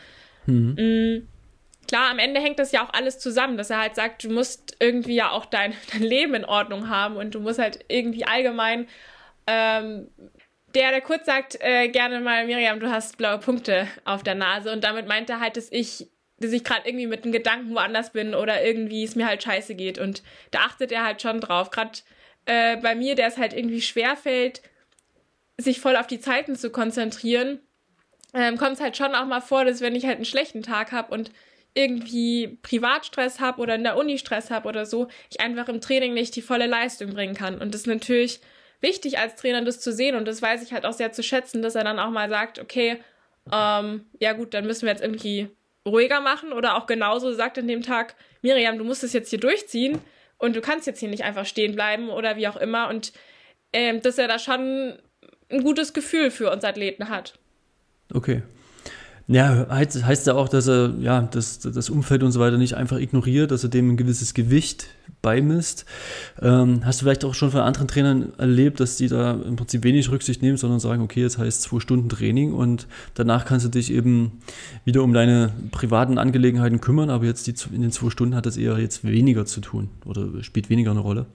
Mhm. Mhm klar, am Ende hängt das ja auch alles zusammen, dass er halt sagt, du musst irgendwie ja auch dein, [LAUGHS] dein Leben in Ordnung haben und du musst halt irgendwie allgemein ähm, der, der kurz sagt, äh, gerne mal, Miriam, du hast blaue Punkte auf der Nase. Und damit meint er halt, dass ich, dass ich gerade irgendwie mit einem Gedanken woanders bin oder irgendwie es mir halt scheiße geht. Und da achtet er halt schon drauf. Gerade äh, bei mir, der es halt irgendwie schwerfällt, sich voll auf die Zeiten zu konzentrieren, ähm, kommt es halt schon auch mal vor, dass wenn ich halt einen schlechten Tag habe und irgendwie Privatstress habe oder in der Uni Stress habe oder so, ich einfach im Training nicht die volle Leistung bringen kann. Und das natürlich wichtig als Trainer, das zu sehen. Und das weiß ich halt auch sehr zu schätzen, dass er dann auch mal sagt, okay, ähm, ja gut, dann müssen wir jetzt irgendwie ruhiger machen. Oder auch genauso sagt an dem Tag, Miriam, du musst es jetzt hier durchziehen und du kannst jetzt hier nicht einfach stehen bleiben oder wie auch immer. Und ähm, dass er da schon ein gutes Gefühl für uns Athleten hat. Okay. Ja, heißt, heißt ja auch, dass er ja, das, das Umfeld und so weiter nicht einfach ignoriert, dass er dem ein gewisses Gewicht beimisst. Ähm, hast du vielleicht auch schon von anderen Trainern erlebt, dass die da im Prinzip wenig Rücksicht nehmen, sondern sagen, okay, jetzt heißt zwei Stunden Training und danach kannst du dich eben wieder um deine privaten Angelegenheiten kümmern, aber jetzt die, in den zwei Stunden hat das eher jetzt weniger zu tun oder spielt weniger eine Rolle?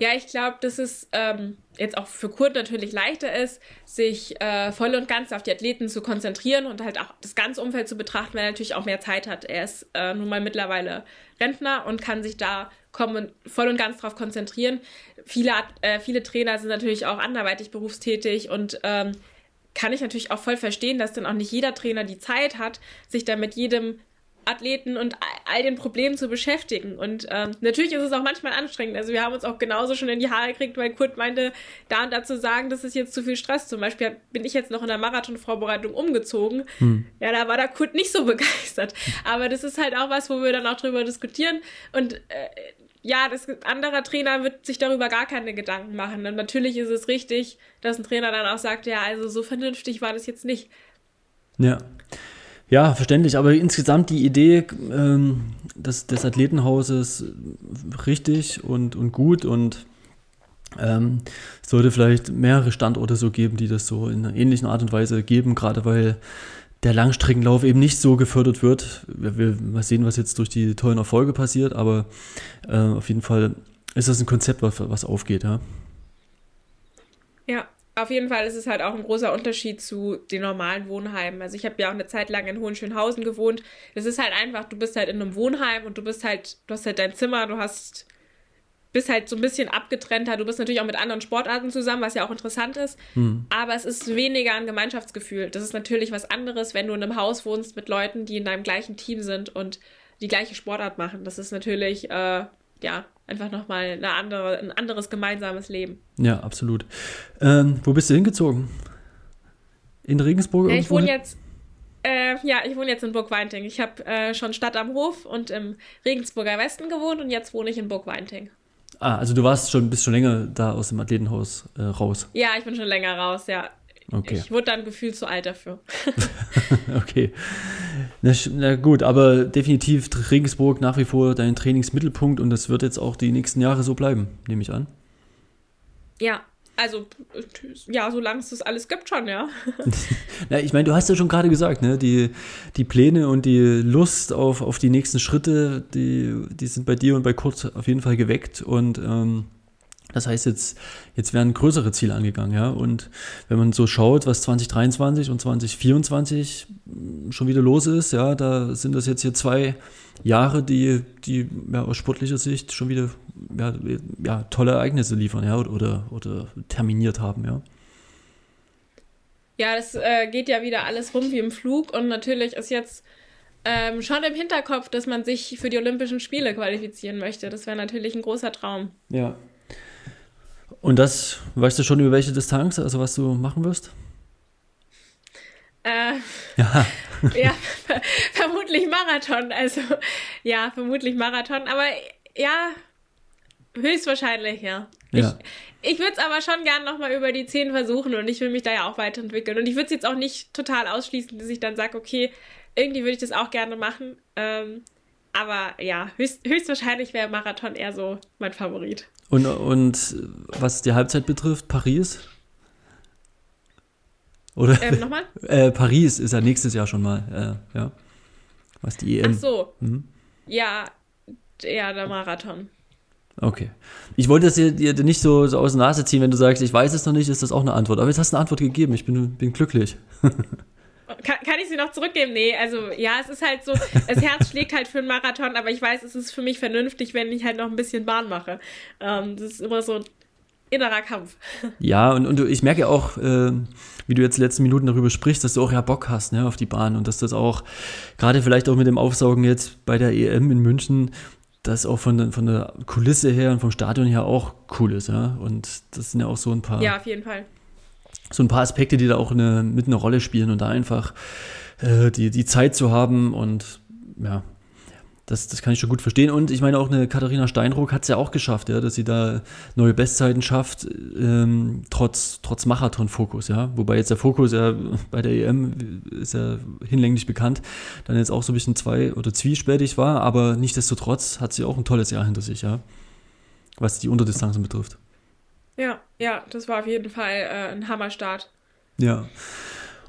Ja, ich glaube, dass es ähm, jetzt auch für Kurt natürlich leichter ist, sich äh, voll und ganz auf die Athleten zu konzentrieren und halt auch das ganze Umfeld zu betrachten, weil er natürlich auch mehr Zeit hat. Er ist äh, nun mal mittlerweile Rentner und kann sich da kommen, voll und ganz darauf konzentrieren. Viele, äh, viele Trainer sind natürlich auch anderweitig berufstätig und ähm, kann ich natürlich auch voll verstehen, dass dann auch nicht jeder Trainer die Zeit hat, sich da mit jedem Athleten und all den Problemen zu beschäftigen. Und ähm, natürlich ist es auch manchmal anstrengend. Also wir haben uns auch genauso schon in die Haare gekriegt, weil Kurt meinte, da und da zu sagen, das ist jetzt zu viel Stress. Zum Beispiel bin ich jetzt noch in der Marathonvorbereitung umgezogen. Hm. Ja, da war der Kurt nicht so [LAUGHS] begeistert. Aber das ist halt auch was, wo wir dann auch drüber diskutieren. Und äh, ja, das anderer Trainer wird sich darüber gar keine Gedanken machen. Und natürlich ist es richtig, dass ein Trainer dann auch sagt, ja, also so vernünftig war das jetzt nicht. Ja. Ja, verständlich, aber insgesamt die Idee ähm, des, des Athletenhauses richtig und, und gut und ähm, es sollte vielleicht mehrere Standorte so geben, die das so in einer ähnlichen Art und Weise geben, gerade weil der Langstreckenlauf eben nicht so gefördert wird. Wir, wir mal sehen, was jetzt durch die tollen Erfolge passiert, aber äh, auf jeden Fall ist das ein Konzept, was, was aufgeht, ja. Ja, auf jeden Fall ist es halt auch ein großer Unterschied zu den normalen Wohnheimen. Also ich habe ja auch eine Zeit lang in Hohenschönhausen gewohnt. Das ist halt einfach, du bist halt in einem Wohnheim und du bist halt, du hast halt dein Zimmer, du hast bist halt so ein bisschen abgetrennter. Du bist natürlich auch mit anderen Sportarten zusammen, was ja auch interessant ist. Hm. Aber es ist weniger ein Gemeinschaftsgefühl. Das ist natürlich was anderes, wenn du in einem Haus wohnst mit Leuten, die in deinem gleichen Team sind und die gleiche Sportart machen. Das ist natürlich, äh, ja, einfach nochmal eine andere, ein anderes gemeinsames Leben. Ja, absolut. Ähm, wo bist du hingezogen? In Regensburg? Ja, ich wohne jetzt, äh, ja, ich wohne jetzt in Burg-Weinting. Ich habe äh, schon Stadt am Hof und im Regensburger Westen gewohnt und jetzt wohne ich in Burg-Weinting. Ah, also du warst schon, bist schon länger da aus dem Athletenhaus äh, raus. Ja, ich bin schon länger raus, ja. Okay. Ich wurde dann gefühlt zu alt dafür. [LAUGHS] [LAUGHS] okay. Na, na, gut, aber definitiv Regensburg nach wie vor dein Trainingsmittelpunkt und das wird jetzt auch die nächsten Jahre so bleiben, nehme ich an. Ja, also ja, solange es das alles gibt schon, ja. [LAUGHS] Na, ich meine, du hast ja schon gerade gesagt, ne, die, die Pläne und die Lust auf, auf die nächsten Schritte, die, die sind bei dir und bei Kurt auf jeden Fall geweckt und ähm, das heißt, jetzt, jetzt werden größere Ziele angegangen, ja. Und wenn man so schaut, was 2023 und 2024 schon wieder los ist, ja, da sind das jetzt hier zwei Jahre, die, die ja, aus sportlicher Sicht schon wieder ja, ja, tolle Ereignisse liefern, ja, oder, oder terminiert haben, ja. Ja, das äh, geht ja wieder alles rum wie im Flug und natürlich ist jetzt ähm, schon im Hinterkopf, dass man sich für die Olympischen Spiele qualifizieren möchte. Das wäre natürlich ein großer Traum. Ja, und das, weißt du schon über welche Distanz, also was du machen wirst? Äh, [LAUGHS] ja. ja, [LAUGHS] vermutlich Marathon. Also, ja, vermutlich Marathon. Aber ja, höchstwahrscheinlich, ja. ja. Ich, ich würde es aber schon gern nochmal über die 10 versuchen und ich will mich da ja auch weiterentwickeln. Und ich würde es jetzt auch nicht total ausschließen, dass ich dann sage, okay, irgendwie würde ich das auch gerne machen. Ähm, aber ja, höchst, höchstwahrscheinlich wäre Marathon eher so mein Favorit. Und, und was die Halbzeit betrifft, Paris? Oder? Ähm, nochmal? [LAUGHS] Äh, Paris ist ja nächstes Jahr schon mal, äh, ja. Was die EM. Ach so. Mhm. Ja, ja, der Marathon. Okay. Ich wollte dir, dir nicht so, so aus der Nase ziehen, wenn du sagst, ich weiß es noch nicht, ist das auch eine Antwort. Aber jetzt hast du eine Antwort gegeben. Ich bin, bin glücklich. [LAUGHS] Kann, kann ich sie noch zurückgeben? Nee, also ja, es ist halt so, das Herz schlägt halt für einen Marathon, aber ich weiß, es ist für mich vernünftig, wenn ich halt noch ein bisschen Bahn mache. Ähm, das ist immer so innerer Kampf. Ja, und, und ich merke auch, äh, wie du jetzt die letzten Minuten darüber sprichst, dass du auch ja Bock hast ne, auf die Bahn und dass das auch, gerade vielleicht auch mit dem Aufsaugen jetzt bei der EM in München, das auch von, der, von der Kulisse her und vom Stadion her auch cool ist, ja. Und das sind ja auch so ein paar. Ja, auf jeden Fall. So ein paar Aspekte, die da auch eine, mit einer Rolle spielen und da einfach äh, die, die Zeit zu haben und ja, das, das kann ich schon gut verstehen. Und ich meine, auch eine Katharina Steinruck hat es ja auch geschafft, ja, dass sie da neue Bestzeiten schafft, ähm, trotz, trotz Marathon-Fokus, ja. Wobei jetzt der Fokus ja bei der EM ist ja hinlänglich bekannt, dann jetzt auch so ein bisschen zwei- oder zwiespältig war, aber nichtsdestotrotz hat sie auch ein tolles Jahr hinter sich, ja. Was die Unterdistanzen betrifft. Ja, ja, das war auf jeden Fall äh, ein Hammerstart. Ja.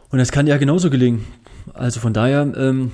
Und das kann ja genauso gelingen. Also von daher, ähm,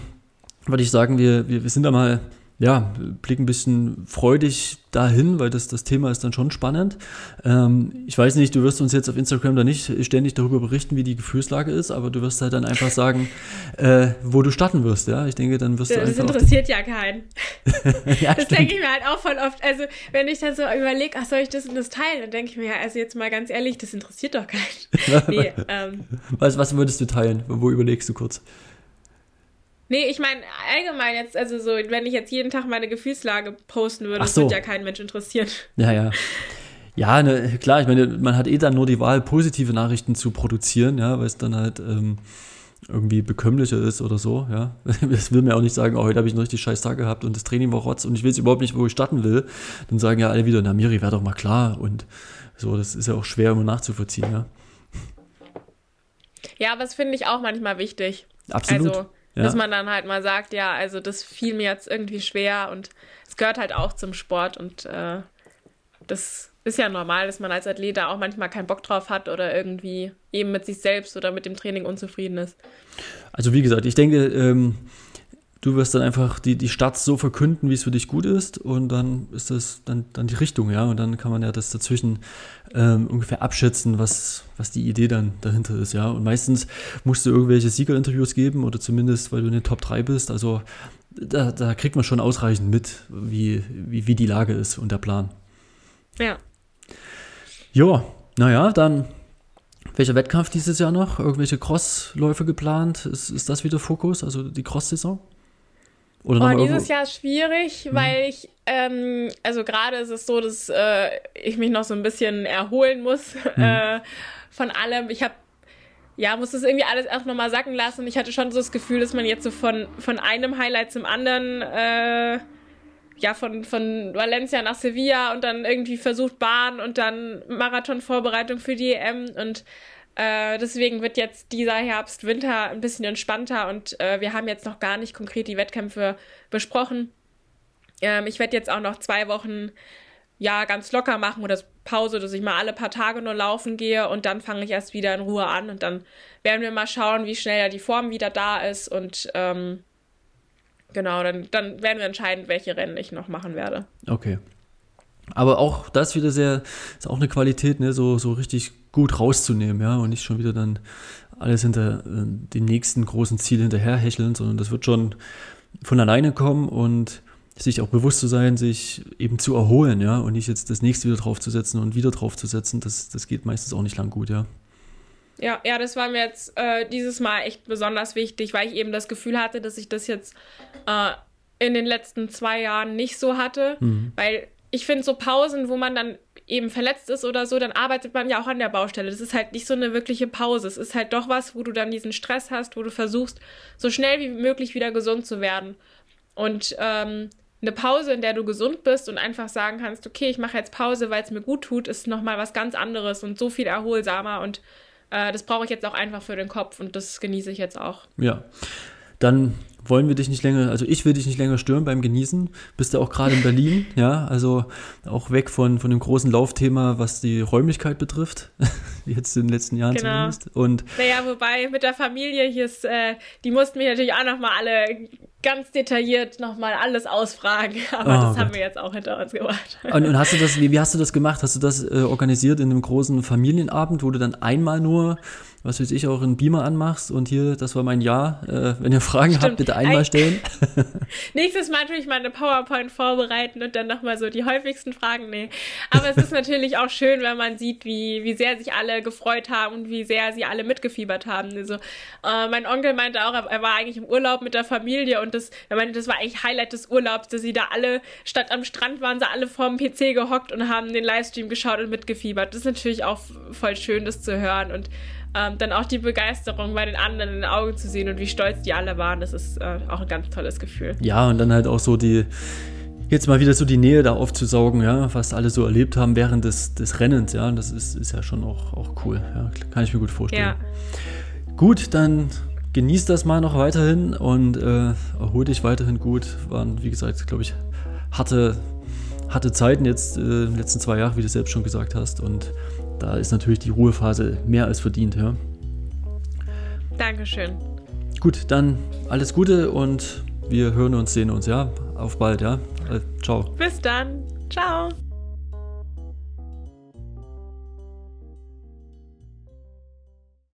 würde ich sagen, wir, wir, wir sind da mal, ja, blicken ein bisschen freudig dahin, weil das, das Thema ist dann schon spannend. Ähm, ich weiß nicht, du wirst uns jetzt auf Instagram da nicht ständig darüber berichten, wie die Gefühlslage ist, aber du wirst halt dann einfach sagen, [LAUGHS] äh, wo du starten wirst, ja. Ich denke, dann wirst das du einfach. Das interessiert ja keinen. [LAUGHS] ja, das denke ich mir halt auch voll oft. Also, wenn ich dann so überlege, ach, soll ich das und das teilen, dann denke ich mir, ja, also jetzt mal ganz ehrlich, das interessiert doch keinen. [LAUGHS] nee, ähm, was, was würdest du teilen? Wo überlegst du kurz? Nee, ich meine allgemein jetzt, also so, wenn ich jetzt jeden Tag meine Gefühlslage posten würde, so. würde ja kein Mensch interessieren. Ja, ja. Ja, ne, klar, ich meine, man hat eh dann nur die Wahl, positive Nachrichten zu produzieren, ja, weil es dann halt ähm, irgendwie bekömmlicher ist oder so, ja. [LAUGHS] Das will mir auch nicht sagen, oh, heute habe ich einen richtig scheiß Tag gehabt und das Training war rotz und ich weiß überhaupt nicht, wo ich starten will. Dann sagen ja alle wieder, na Miri, wäre doch mal klar und so, das ist ja auch schwer immer nachzuvollziehen, ja. Ja, aber das finde ich auch manchmal wichtig. Absolut. Also, ja. Dass man dann halt mal sagt, ja, also das fiel mir jetzt irgendwie schwer und es gehört halt auch zum Sport und äh, das ist ja normal, dass man als Athlet da auch manchmal keinen Bock drauf hat oder irgendwie eben mit sich selbst oder mit dem Training unzufrieden ist. Also wie gesagt, ich denke, ähm, du wirst dann einfach die, die Starts so verkünden, wie es für dich gut ist und dann ist das dann, dann die Richtung, ja, und dann kann man ja das dazwischen ähm, ungefähr abschätzen, was, was die Idee dann dahinter ist, ja, und meistens musst du irgendwelche Siegerinterviews geben oder zumindest, weil du in den Top 3 bist, also da, da kriegt man schon ausreichend mit, wie, wie, wie die Lage ist und der Plan. Ja. Ja, naja, dann welcher Wettkampf dieses Jahr noch? Irgendwelche Crossläufe geplant? Ist, ist das wieder Fokus, also die Cross-Saison? Oder oh, dieses Jahr ist schwierig, mhm. weil ich, ähm, also gerade ist es so, dass äh, ich mich noch so ein bisschen erholen muss [LAUGHS] mhm. äh, von allem. Ich habe ja, muss das irgendwie alles auch nochmal sacken lassen. Ich hatte schon so das Gefühl, dass man jetzt so von, von einem Highlight zum anderen, äh, ja, von, von Valencia nach Sevilla und dann irgendwie versucht Bahn und dann Marathonvorbereitung für die EM und äh, deswegen wird jetzt dieser Herbst, Winter ein bisschen entspannter und äh, wir haben jetzt noch gar nicht konkret die Wettkämpfe besprochen. Ähm, ich werde jetzt auch noch zwei Wochen ja ganz locker machen oder Pause, dass ich mal alle paar Tage nur laufen gehe und dann fange ich erst wieder in Ruhe an und dann werden wir mal schauen, wie schnell ja die Form wieder da ist und ähm, genau, dann, dann werden wir entscheiden, welche Rennen ich noch machen werde. Okay. Aber auch das wieder sehr, ist auch eine Qualität, ne, so, so richtig gut rauszunehmen, ja, und nicht schon wieder dann alles hinter äh, dem nächsten großen Ziel hinterherhecheln, sondern das wird schon von alleine kommen und sich auch bewusst zu sein, sich eben zu erholen, ja, und nicht jetzt das nächste wieder draufzusetzen und wieder draufzusetzen, das, das geht meistens auch nicht lang gut, ja. Ja, ja, das war mir jetzt äh, dieses Mal echt besonders wichtig, weil ich eben das Gefühl hatte, dass ich das jetzt äh, in den letzten zwei Jahren nicht so hatte, mhm. weil ich finde so Pausen, wo man dann eben verletzt ist oder so, dann arbeitet man ja auch an der Baustelle. Das ist halt nicht so eine wirkliche Pause. Es ist halt doch was, wo du dann diesen Stress hast, wo du versuchst, so schnell wie möglich wieder gesund zu werden. Und ähm, eine Pause, in der du gesund bist und einfach sagen kannst, okay, ich mache jetzt Pause, weil es mir gut tut, ist nochmal was ganz anderes und so viel erholsamer. Und äh, das brauche ich jetzt auch einfach für den Kopf und das genieße ich jetzt auch. Ja. Dann wollen wir dich nicht länger, also ich will dich nicht länger stören beim Genießen. Bist du auch gerade in Berlin, [LAUGHS] ja, also auch weg von, von dem großen Laufthema, was die Räumlichkeit betrifft, [LAUGHS] jetzt in den letzten Jahren genau. zumindest. Und naja, wobei mit der Familie hier ist, äh, die mussten mich natürlich auch nochmal alle ganz detailliert nochmal alles ausfragen. [LAUGHS] Aber oh, das Gott. haben wir jetzt auch hinter uns gebracht. Und, und, hast du das, wie, wie, hast du das gemacht? Hast du das äh, organisiert in einem großen Familienabend, wo du dann einmal nur was weiß ich, auch einen Beamer anmachst und hier, das war mein Jahr. Äh, wenn ihr Fragen Stimmt. habt, bitte einmal stellen. [LAUGHS] [LAUGHS] Nächstes Mal natürlich mal eine PowerPoint vorbereiten und dann nochmal so die häufigsten Fragen. Nee. Aber es ist natürlich auch schön, wenn man sieht, wie, wie sehr sich alle gefreut haben und wie sehr sie alle mitgefiebert haben. Also, äh, mein Onkel meinte auch, er war eigentlich im Urlaub mit der Familie und das, er meinte, das war eigentlich Highlight des Urlaubs, dass sie da alle, statt am Strand waren, sie alle vorm PC gehockt und haben den Livestream geschaut und mitgefiebert. Das ist natürlich auch voll schön, das zu hören und ähm, dann auch die Begeisterung bei den anderen in den Augen zu sehen und wie stolz die alle waren, das ist äh, auch ein ganz tolles Gefühl. Ja, und dann halt auch so die, jetzt mal wieder so die Nähe da aufzusaugen, ja, was alle so erlebt haben während des, des Rennens, ja, das ist, ist ja schon auch, auch cool, ja, kann ich mir gut vorstellen. Ja. Gut, dann genießt das mal noch weiterhin und äh, erhol dich weiterhin gut. Waren, wie gesagt, glaube ich, harte, harte Zeiten jetzt äh, in den letzten zwei Jahren, wie du selbst schon gesagt hast und da ist natürlich die Ruhephase mehr als verdient. Ja. Dankeschön. Gut, dann alles Gute und wir hören uns, sehen uns, ja. Auf bald, ja. Äh, ciao. Bis dann. Ciao.